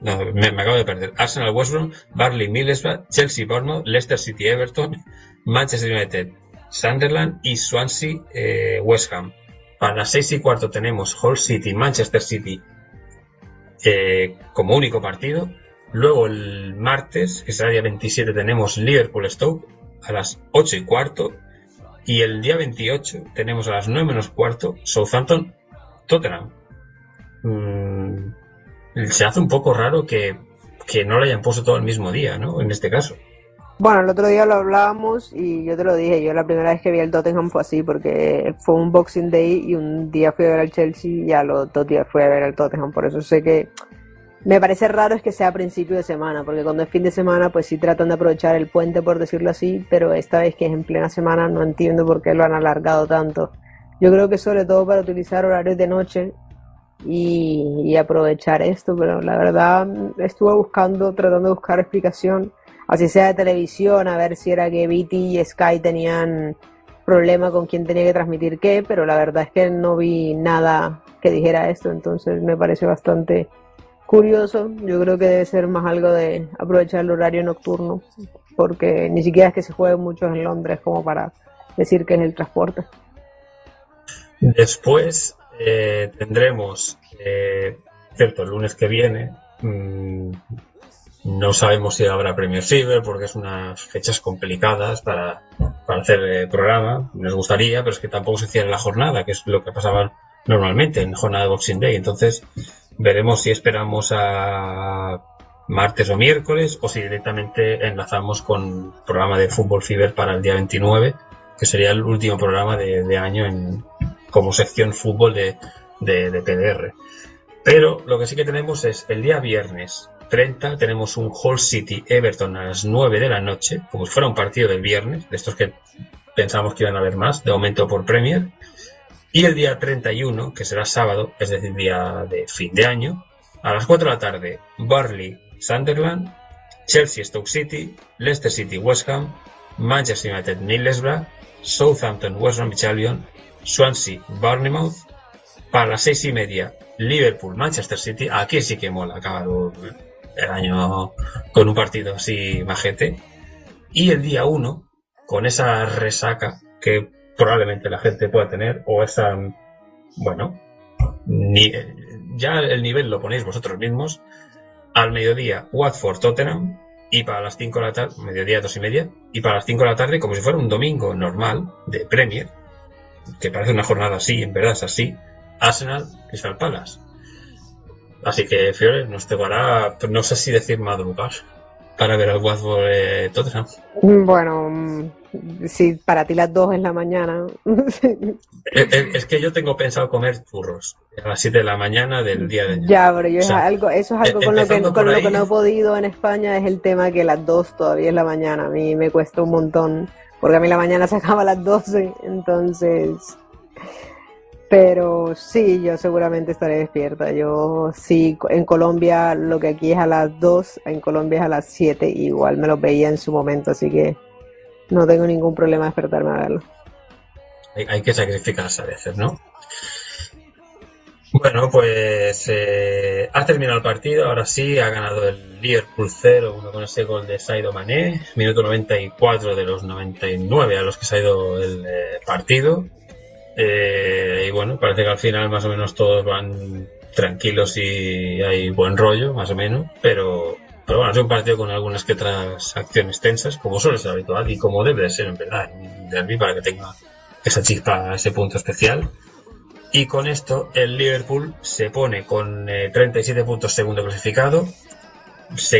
no, me, me, acabo de perder. Arsenal West Brom, Barley Middlesbrough, Chelsea Bournemouth, Leicester City Everton, Manchester United Sunderland y Swansea eh, West Ham. A las seis y cuarto tenemos Hull City, Manchester City eh, como único partido. Luego el martes, que será día 27, tenemos Liverpool Stoke a las 8 y cuarto. Y el día 28 tenemos a las 9 menos cuarto Southampton Tottenham. Mm, se hace un poco raro que, que no lo hayan puesto todo el mismo día, ¿no? En este caso. Bueno, el otro día lo hablábamos y yo te lo dije, yo la primera vez que vi el Tottenham fue así, porque fue un Boxing Day y un día fui a ver al Chelsea y a los dos días fui a ver al Tottenham, por eso sé que me parece raro es que sea a principio de semana, porque cuando es fin de semana pues sí tratan de aprovechar el puente por decirlo así, pero esta vez que es en plena semana no entiendo por qué lo han alargado tanto. Yo creo que sobre todo para utilizar horarios de noche y, aprovechar esto, pero la verdad estuve buscando, tratando de buscar explicación así sea de televisión, a ver si era que BT y Sky tenían problema con quién tenía que transmitir qué, pero la verdad es que no vi nada que dijera esto, entonces me parece bastante curioso. Yo creo que debe ser más algo de aprovechar el horario nocturno, porque ni siquiera es que se juegue mucho en Londres como para decir que es el transporte. Después eh, tendremos, eh, cierto, el lunes que viene, mmm, no sabemos si habrá Premier Fever porque es unas fechas complicadas para, para hacer eh, programa. Nos gustaría, pero es que tampoco se cierra la jornada, que es lo que pasaba normalmente en jornada de Boxing Day. Entonces, veremos si esperamos a martes o miércoles o si directamente enlazamos con programa de Fútbol Fever para el día 29, que sería el último programa de año en, como sección fútbol de, de. Pero lo que sí que tenemos es el día viernes 30 tenemos un Hall City Everton a las 9 de la noche, como si fuera un partido del viernes, de estos que pensamos que iban a haber más, de aumento por Premier. Y el día 31, que será sábado, es decir, día de fin de año, a las 4 de la tarde, Barley Sunderland, Chelsea Stoke City, Leicester City West Ham, Manchester United Middlesbrough, Southampton West Bromwich Albion, Swansea Bournemouth, para las seis y media Liverpool Manchester City, aquí sí que mola acabar el año con un partido así majete. Y el día 1, con esa resaca que probablemente la gente pueda tener, o esa, bueno, ya el nivel lo ponéis vosotros mismos, al mediodía Watford Tottenham, y para las 5 de la tarde, mediodía dos y media, y para las 5 de la tarde, como si fuera un domingo normal de Premier, que parece una jornada así, en verdad es así, Arsenal Crystal Palace. Así que, Fiore, nos tocará, no sé si decir madrugar para ver al Watford eh, Tottenham. Bueno, si para ti las dos en la mañana. es, es, que yo tengo pensado comer churros a las 7 de la mañana del día de ayer. Ya, pero yo o sea, es algo, eso es algo con, lo que, con ahí, lo que no he podido en España, es el tema que las dos todavía es la mañana. A mí me cuesta un montón, porque a mí la mañana se acaba a las 12, entonces pero sí, yo seguramente estaré despierta. Yo sí, en Colombia lo que aquí es a las 2, en Colombia es a las 7, igual me lo veía en su momento, así que no tengo ningún problema de despertarme a verlo. Hay, que sacrificarse a veces, ¿no? Bueno, pues eh, ha terminado el partido, ahora sí, ha ganado el Liverpool 0, uno con ese gol de Saido Mané, minuto 94 de los 99 a los que se ha ido el eh, partido. Eh, y bueno, parece que al final más o menos todos van tranquilos y hay buen rollo, más o menos, pero, pero bueno, es un partido con algunas que otras acciones tensas, como suele ser habitual y como debe de ser en verdad, en derby para que tenga esa chispa, ese punto especial. Y con esto el Liverpool se pone con eh, 37 puntos segundo clasificado, se,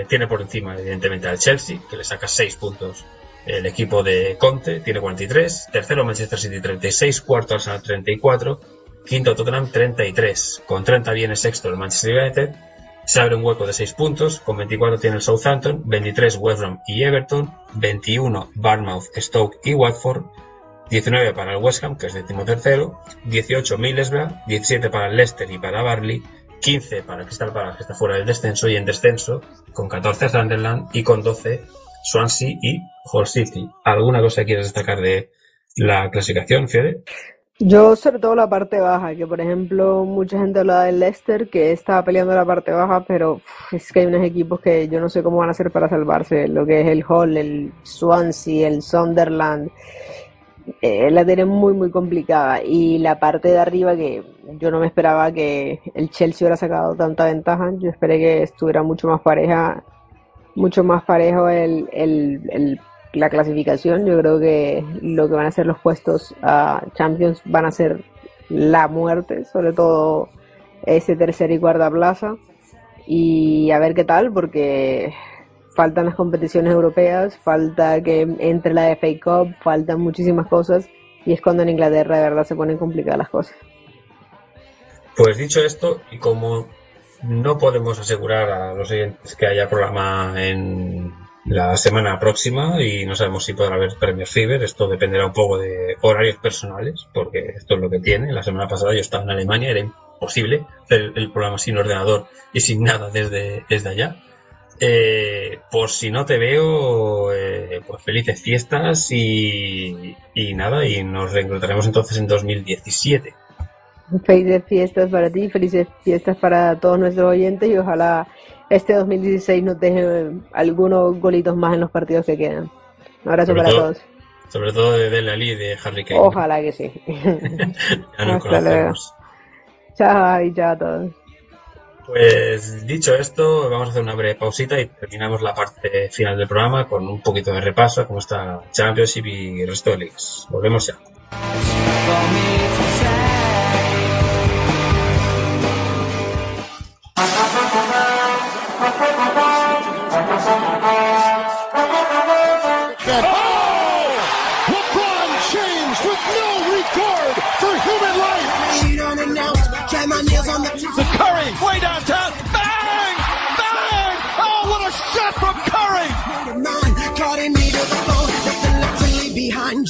eh, tiene por encima evidentemente al Chelsea, que le saca 6 puntos el equipo de Conte tiene 43, tercero Manchester City 36, cuarto Arsenal 34, quinto Tottenham 33, con 30 viene sexto el Manchester United, se abre un hueco de 6 puntos, con 24 tiene el Southampton, 23 West Brom y Everton, 21 Bournemouth, Stoke y Watford, 19 para el West Ham, que es décimo tercero, 18 Middlesbrough, 17 para el Leicester y para Barley, 15 para Crystal Palace, que está fuera del descenso y en descenso, con 14 Sunderland y con 12 Swansea y Hull City. ¿Alguna cosa quieres destacar de la clasificación, Fiore? Yo sobre todo la parte baja, que por ejemplo mucha gente habla del Leicester que estaba peleando la parte baja, pero es que hay unos equipos que yo no sé cómo van a hacer para salvarse, lo que es el Hull, el Swansea, el Sunderland, eh, la tienen muy muy complicada y la parte de arriba que yo no me esperaba que el Chelsea hubiera sacado tanta ventaja, yo esperé que estuviera mucho más pareja mucho más parejo el, el, el, la clasificación. Yo creo que lo que van a ser los puestos a Champions van a ser la muerte, sobre todo ese tercer y cuarta plaza. Y a ver qué tal, porque faltan las competiciones europeas, falta que entre la FA Cup, faltan muchísimas cosas. Y es cuando en Inglaterra de verdad se ponen complicadas las cosas. Pues dicho esto, y como no podemos asegurar a los oyentes que haya programa en la semana próxima y no sabemos si podrá haber Premier Fever. Esto dependerá un poco de horarios personales, porque esto es lo que tiene. La semana pasada yo estaba en Alemania, era imposible hacer el programa sin ordenador y sin nada desde, desde allá. Eh, por si no te veo, eh, pues felices fiestas y, y nada, y nos reencontraremos entonces en 2017. Felices fiestas para ti, felices fiestas para todos nuestros oyentes y ojalá este 2016 nos deje algunos golitos más en los partidos que quedan. Un abrazo Sobre para todo- todos. Sobre todo de Dele Ali y de Harry Kane. Ojalá que sí. Ya nos Hasta luego. chao y chao a todos. Pues dicho esto, vamos a hacer una breve pausita y terminamos la parte final del programa con un poquito de repaso a cómo está Championship y resto de. Volvemos ya.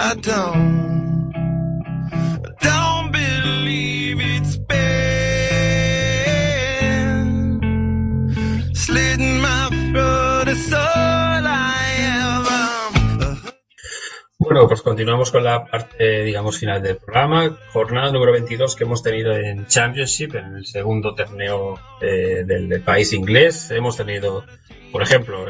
I don't, Pues continuamos con la parte, digamos, final del programa. Jornada número 22 que hemos tenido en Championship, en el segundo torneo eh, del, país inglés. Hemos tenido, por ejemplo,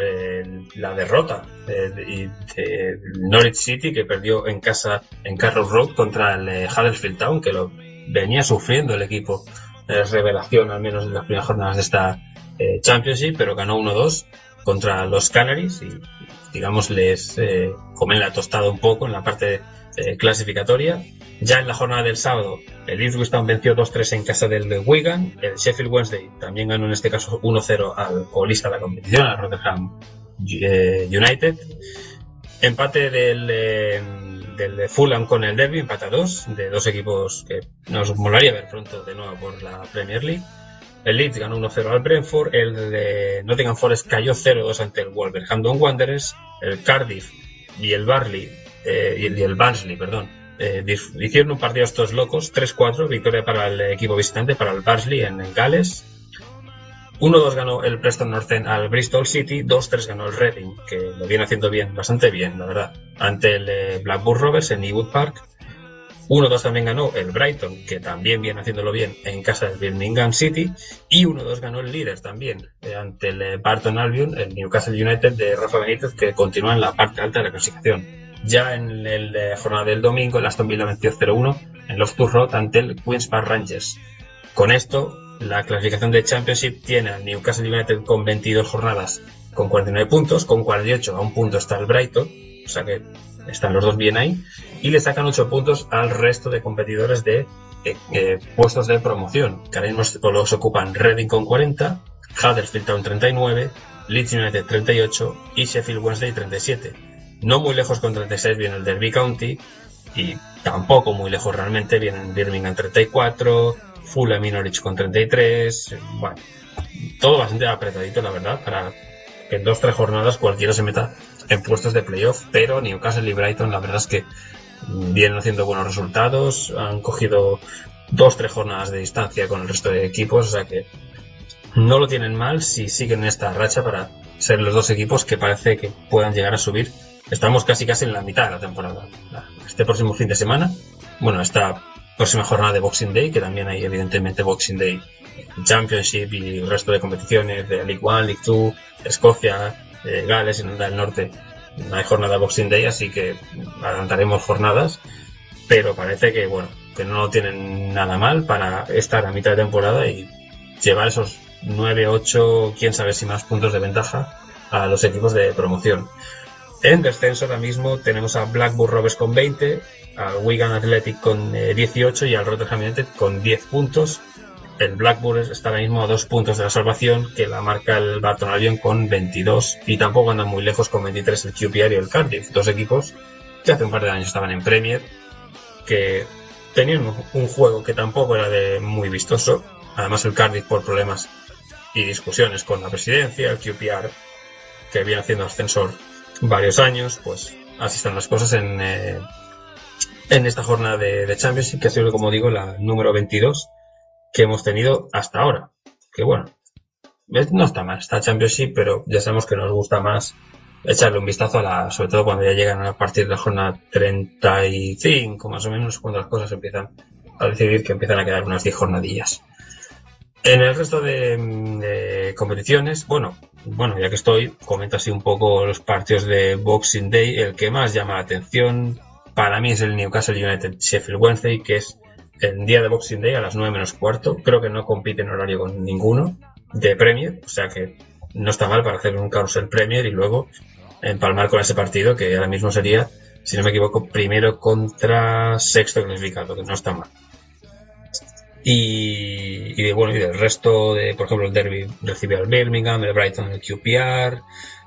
la derrota eh, de, Norwich City que perdió en casa en Carroll Road contra el eh, Huddersfield Town, que lo venía sufriendo el equipo. Revelación, al menos en las primeras jornadas de esta Championship, pero ganó 1-2 contra los Canaries y digamos les eh, comen la tostada un poco en la parte eh, clasificatoria. Ya en la jornada del sábado, el Ipswich Town venció 2-3 en casa del Wigan. El Sheffield Wednesday también ganó en este caso 1-0 al colista de la competición, al Rotherham eh, United. Empate del, eh, del Fulham con el Derby, empate a 2, de dos equipos que nos molaría ver pronto de nuevo por la Premier League. El Leeds ganó 1-0 al Brentford, el Nottingham Forest cayó 0-2 ante el Wolverhampton Wanderers, el Cardiff y el Barley, eh, y, el, Barnsley, perdón, eh, hicieron un partido estos locos, 3-4, victoria para el equipo visitante, para el Barnsley en, en Gales. 1-2 ganó el Preston North End al Bristol City, 2-3 ganó el Reading, que lo viene haciendo bien, bastante bien, la verdad, ante el eh, Blackburn Rovers en Ewood Park. 1-2 también ganó el Brighton, que también viene haciéndolo bien en casa del Birmingham City. Y 1-2 ganó el líder también eh, ante el eh, Barton Albion, el Newcastle United de Rafa Benítez, que continúa en la parte alta de la clasificación. Ya en el eh, jornada del domingo, el Aston Villa venció 0-1 en Tour Road ante el Queen's Park Rangers. Con esto, la clasificación de Championship tiene al Newcastle United con 22 jornadas con 49 puntos, con 48 a un punto está el Brighton, o sea que están los dos bien ahí, y le sacan 8 puntos al resto de competidores de eh, eh, puestos de promoción, que ahora mismo los ocupan Reading con 40, Huddersfield Town 39, Leeds United 38 y Sheffield Wednesday 37. No muy lejos con 36 viene el Derby County y tampoco muy lejos realmente vienen Birmingham 34, Fulham y Norwich con 33, eh, bueno, todo bastante apretadito la verdad para que en dos tres jornadas cualquiera se meta en puestos de playoff, pero Newcastle y Brighton la verdad es que vienen haciendo buenos resultados, han cogido dos tres jornadas de distancia con el resto de equipos, o sea que no lo tienen mal si siguen esta racha para ser los dos equipos que parece que puedan llegar a subir estamos casi casi en la mitad de la temporada. Este próximo fin de semana, bueno, esta próxima jornada de Boxing Day, que también hay evidentemente Boxing Day Championship y el resto de competiciones de League One, League Two, Escocia, eh, Gales, Irlanda del Norte. No hay jornada Boxing Day, así que adelantaremos jornadas, pero parece que, bueno, que no tienen nada mal para estar a mitad de temporada y llevar esos 9, 8, quién sabe si más puntos de ventaja a los equipos de promoción. En descenso ahora mismo tenemos a Blackburn Rovers con 20, al Wigan Athletic con eh, 18 y al Rotterdam United con 10 puntos. El Blackburn está ahora mismo a dos puntos de la salvación, que la marca el Barton Albion con 22 y tampoco andan muy lejos con 23 el QPR y el Cardiff, dos equipos que hace un par de años estaban en Premier, que tenían un- juego que tampoco era de muy vistoso. Además el Cardiff por problemas y discusiones con la presidencia, el QPR que viene haciendo ascensor varios años, pues así están las cosas en, eh, en esta jornada de, de Championship, que ha sido, como digo, la número 22 que hemos tenido hasta ahora. Que bueno, es- no está mal, está Championship, pero ya sabemos que nos gusta más echarle un vistazo a la, sobre todo cuando ya llegan a partir de la jornada 35, más o menos, cuando las cosas empiezan a decidir que empiezan a quedar unas 10 jornadillas. En el resto de, de competiciones, bueno, bueno, ya que estoy, comento así un poco los partidos de Boxing Day. El que más llama la atención para mí es el Newcastle United Sheffield Wednesday, que es el día de Boxing Day a las 9 menos cuarto. Creo que no compite en horario con ninguno de Premier, o sea que no está mal para hacer un carrusel Premier y luego empalmar con ese partido que ahora mismo sería, si no me equivoco, primero contra sexto clasificado, que no está mal. Y, de, bueno, y del resto de, por ejemplo, el Derby recibe al Birmingham, el Brighton al QPR,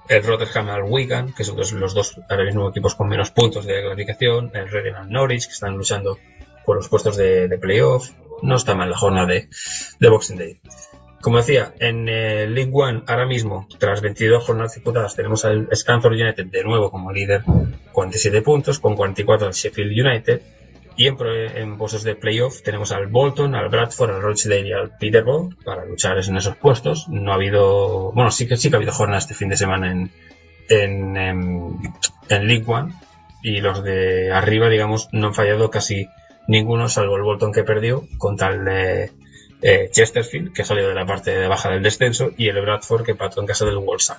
el Rotterdam al Wigan, que son los, los dos ahora mismo equipos con menos puntos de clasificación, el Reading al Norwich, que están luchando por los puestos de, de playoff. No está mal la jornada de, de Boxing Day. Como decía, en eh, League One ahora mismo, tras 22 jornadas disputadas, tenemos al Scunthorpe United de nuevo como líder, 47 puntos, con 44 al Sheffield United. Y en, en puestos de playoff tenemos al Bolton, al Bradford, al Rochdale y al Peterborough para luchar en esos puestos. No ha habido, bueno, sí que sí que ha habido jornadas este fin de semana en, en, em, en League One. Y los de arriba, digamos, no han fallado casi ninguno, salvo el Bolton que perdió contra el de eh, Chesterfield, que salió de la parte de baja del descenso, y el Bradford que pató en casa del Walsall.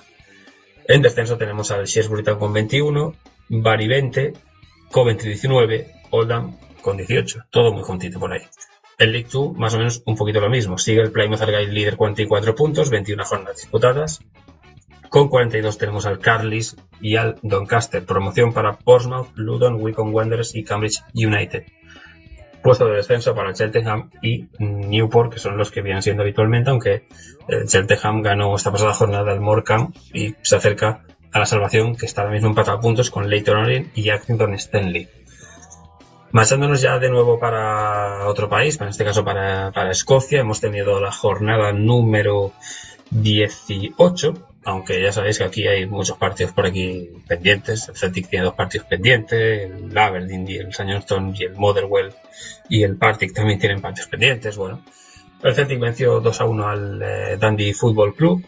En descenso tenemos al Shrewsbury Town con 21, Bari 20, Coventry 19, Oldham con 18. Todo muy juntito por ahí. En League 2, más o menos un poquito lo mismo. Sigue el Plymouth Argyle líder 44 puntos, 21 jornadas disputadas. Con 42 tenemos al Carlis y al Doncaster. Promoción para Portsmouth, Luton, Wycombe Wanderers y Cambridge United. Puesto de descenso para Cheltenham y Newport, que son los que vienen siendo habitualmente, aunque el Cheltenham ganó esta pasada jornada al Morecambe y se acerca a la salvación, que está ahora mismo empatado a puntos con Leighton Orient y Accrington Stanley. Marchándonos ya de nuevo para otro país, en este caso para, para Escocia, hemos tenido la jornada número 18, aunque ya sabéis que aquí hay muchos partidos por aquí pendientes. El Celtic tiene dos partidos pendientes, el Aberdeen y el Southampton y el Motherwell y el Partick también tienen partidos pendientes. Bueno, el Celtic venció 2 a 1 al eh, Dundee Football Club.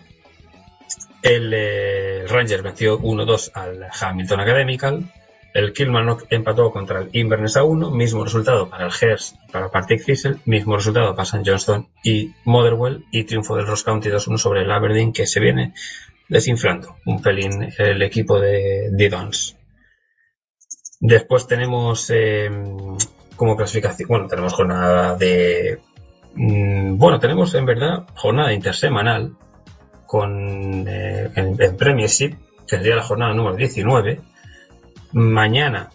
El eh, Rangers venció 1-2 al Hamilton Academical. El Kilmarnock empató contra el Inverness a 1, mismo resultado para el Hearts y para Partick Thistle, mismo resultado para St. Johnston y Motherwell y triunfo del Ross County 2-1 sobre el Aberdeen que se viene desinflando un pelín el equipo de, de. Después tenemos eh, como clasificación, bueno, tenemos jornada de, mm, bueno, tenemos en verdad jornada intersemanal con eh, en, en Premiership, que sería la jornada número 19. Mañana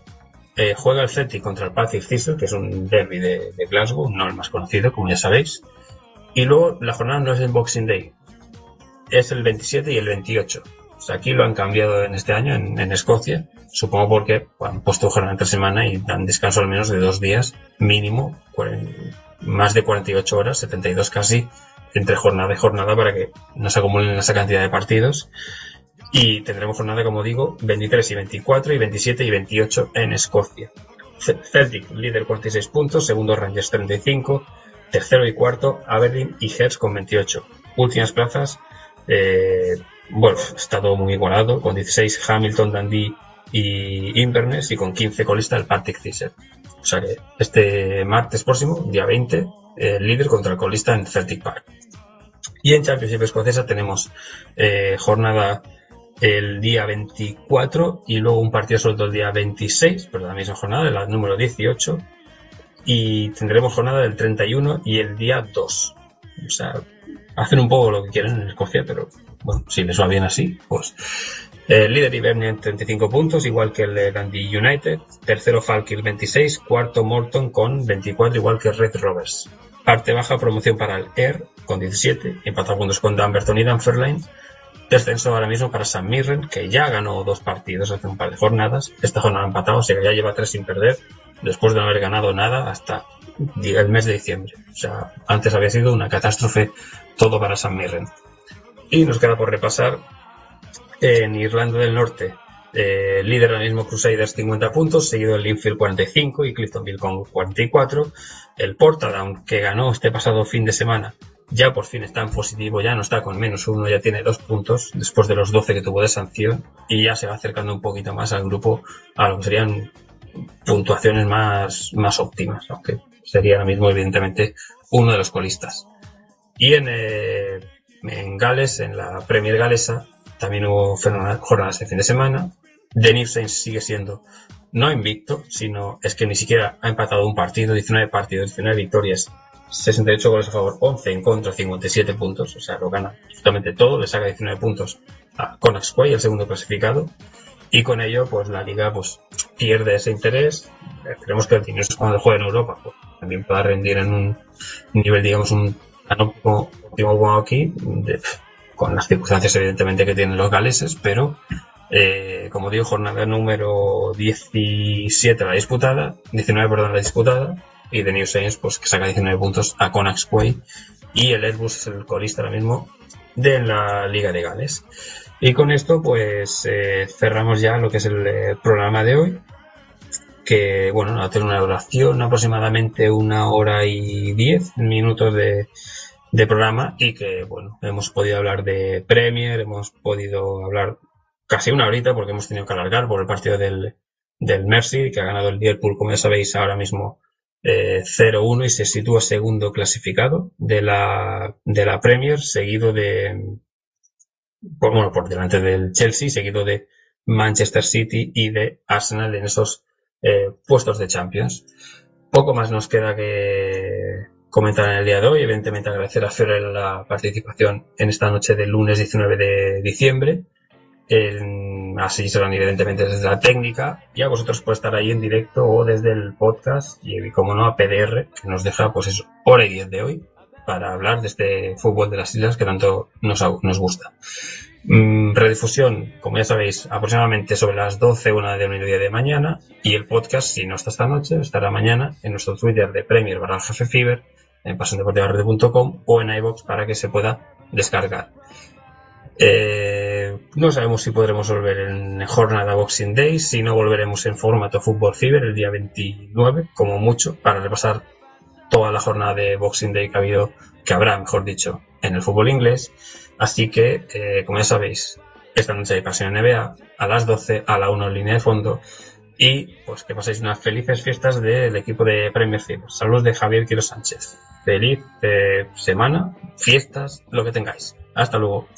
eh, juega el Celtic contra el Partick Thistle, que es un derby de, Glasgow, no el más conocido, como ya sabéis. Y luego la jornada no es el Boxing Day, es el 27 y el 28. O sea, aquí lo han cambiado en este año, en, en Escocia, supongo porque han puesto jornada entre semana y dan descanso al menos de dos días, mínimo, más de 48 horas, 72 casi, entre jornada y jornada para que no se acumulen esa cantidad de partidos. Y tendremos jornada, como digo, 23 y 24 y 27 y 28 en Escocia. Ce- Celtic, líder 46 puntos, segundo Rangers 35, tercero y cuarto Aberdeen y Hearts con 28. Últimas plazas, eh, bueno, está todo muy igualado, con 16 Hamilton, Dundee y Inverness y con 15 colista el Partick Thistle. O sea que este martes próximo, día 20, el líder contra el colista en Celtic Park. Y en Championship Escocesa tenemos eh, jornada el día 24 y luego un partido suelto el día 26, pero la misma jornada, la número 18. Y tendremos jornada del 31 y el día 2. O sea, hacen un poco lo que quieren en Escocia, pero bueno, si les va bien así, pues. El líder Ibernia en 35 puntos, igual que el de Dundee United. Tercero Falkirk 26. Cuarto Morton con 24, igual que Red Rovers. Parte baja promoción para el Air con 17. Empatado puntos con Dumbarton y Dunfermline. Descenso ahora mismo para San Mirren, que ya ganó dos partidos hace un par de jornadas. Esta jornada empatado, o sea que ya lleva tres sin perder, después de no haber ganado nada hasta el mes de diciembre. O sea, antes había sido una catástrofe todo para San Mirren. Y nos queda por repasar en Irlanda del Norte. Eh, líder ahora mismo Crusaders 50 puntos, seguido el Linfield 45 y Cliftonville con 44. El Portadown, que ganó este pasado fin de semana, ya por fin está en positivo, ya no está con menos uno, ya tiene dos puntos después de los 12 que tuvo de sanción y ya se va acercando un poquito más al grupo a lo que serían puntuaciones más, más óptimas, aunque sería ahora mismo evidentemente uno de los colistas. Y en, eh, Gales, en la Premier Galesa, también hubo jornadas de fin de semana. Denis sigue siendo no invicto, sino es que ni siquiera ha empatado un partido, 19 partidos, 19 victorias 68 goles a favor, 11 en contra, 57 puntos. O sea, lo gana absolutamente todo. Le saca 19 puntos a Conax Quay, el segundo clasificado. Y con ello, pues la liga pues pierde ese interés. Esperemos que el dinero cuando juegue en Europa pues, también pueda rendir en un nivel, digamos, un óptimo como aquí, de, con las circunstancias evidentemente que tienen los galeses, pero eh, como digo, jornada número 17 la disputada, 19 perdón la disputada, y de New Saints pues que saca 19 puntos a Conax Quay y el Airbus es el colista ahora mismo de la Liga de Gales. Y con esto pues eh, cerramos ya lo que es el eh, programa de hoy que bueno, va a tener una duración aproximadamente una hora y diez minutos de, de programa y que bueno, hemos podido hablar de Premier, hemos podido hablar casi una horita porque hemos tenido que alargar por el partido del, del Mercy que ha ganado el Liverpool como ya sabéis ahora mismo eh, 0-1 y se sitúa segundo clasificado de la, de la Premier, seguido de, por, bueno, por delante del Chelsea, seguido de Manchester City y de Arsenal en esos eh, puestos de Champions. Poco más nos queda que comentar en el día de hoy. Evidentemente agradecer a Fiorella la participación en esta noche del lunes 19 de diciembre. En, así serán evidentemente desde la técnica y a vosotros por estar ahí en directo o desde el podcast y como no a PDR que nos deja pues eso, hora y diez de hoy para hablar de este fútbol de las islas que tanto nos, nos gusta. Mm, redifusión, como ya sabéis, aproximadamente sobre las 12, una del mediodía de mañana y el podcast, si no está esta noche, estará mañana en nuestro Twitter de Premier barra Jefe Fiber, en pasiondeportivarred.com o en iVoox para que se pueda descargar. Eh, no sabemos si podremos volver en jornada Boxing Day, si no volveremos en formato Fútbol Fever el día 29, como mucho, para repasar toda la jornada de Boxing Day que ha habido, que habrá, mejor dicho, en el fútbol inglés. Así que, eh, como ya sabéis, esta noche hay pasión NBA a las 12, a la 1 en línea de fondo. Y pues que paséis unas felices fiestas del equipo de Premier Fever. Saludos de Javier Quiro Sánchez. Feliz eh, semana, fiestas, lo que tengáis. Hasta luego.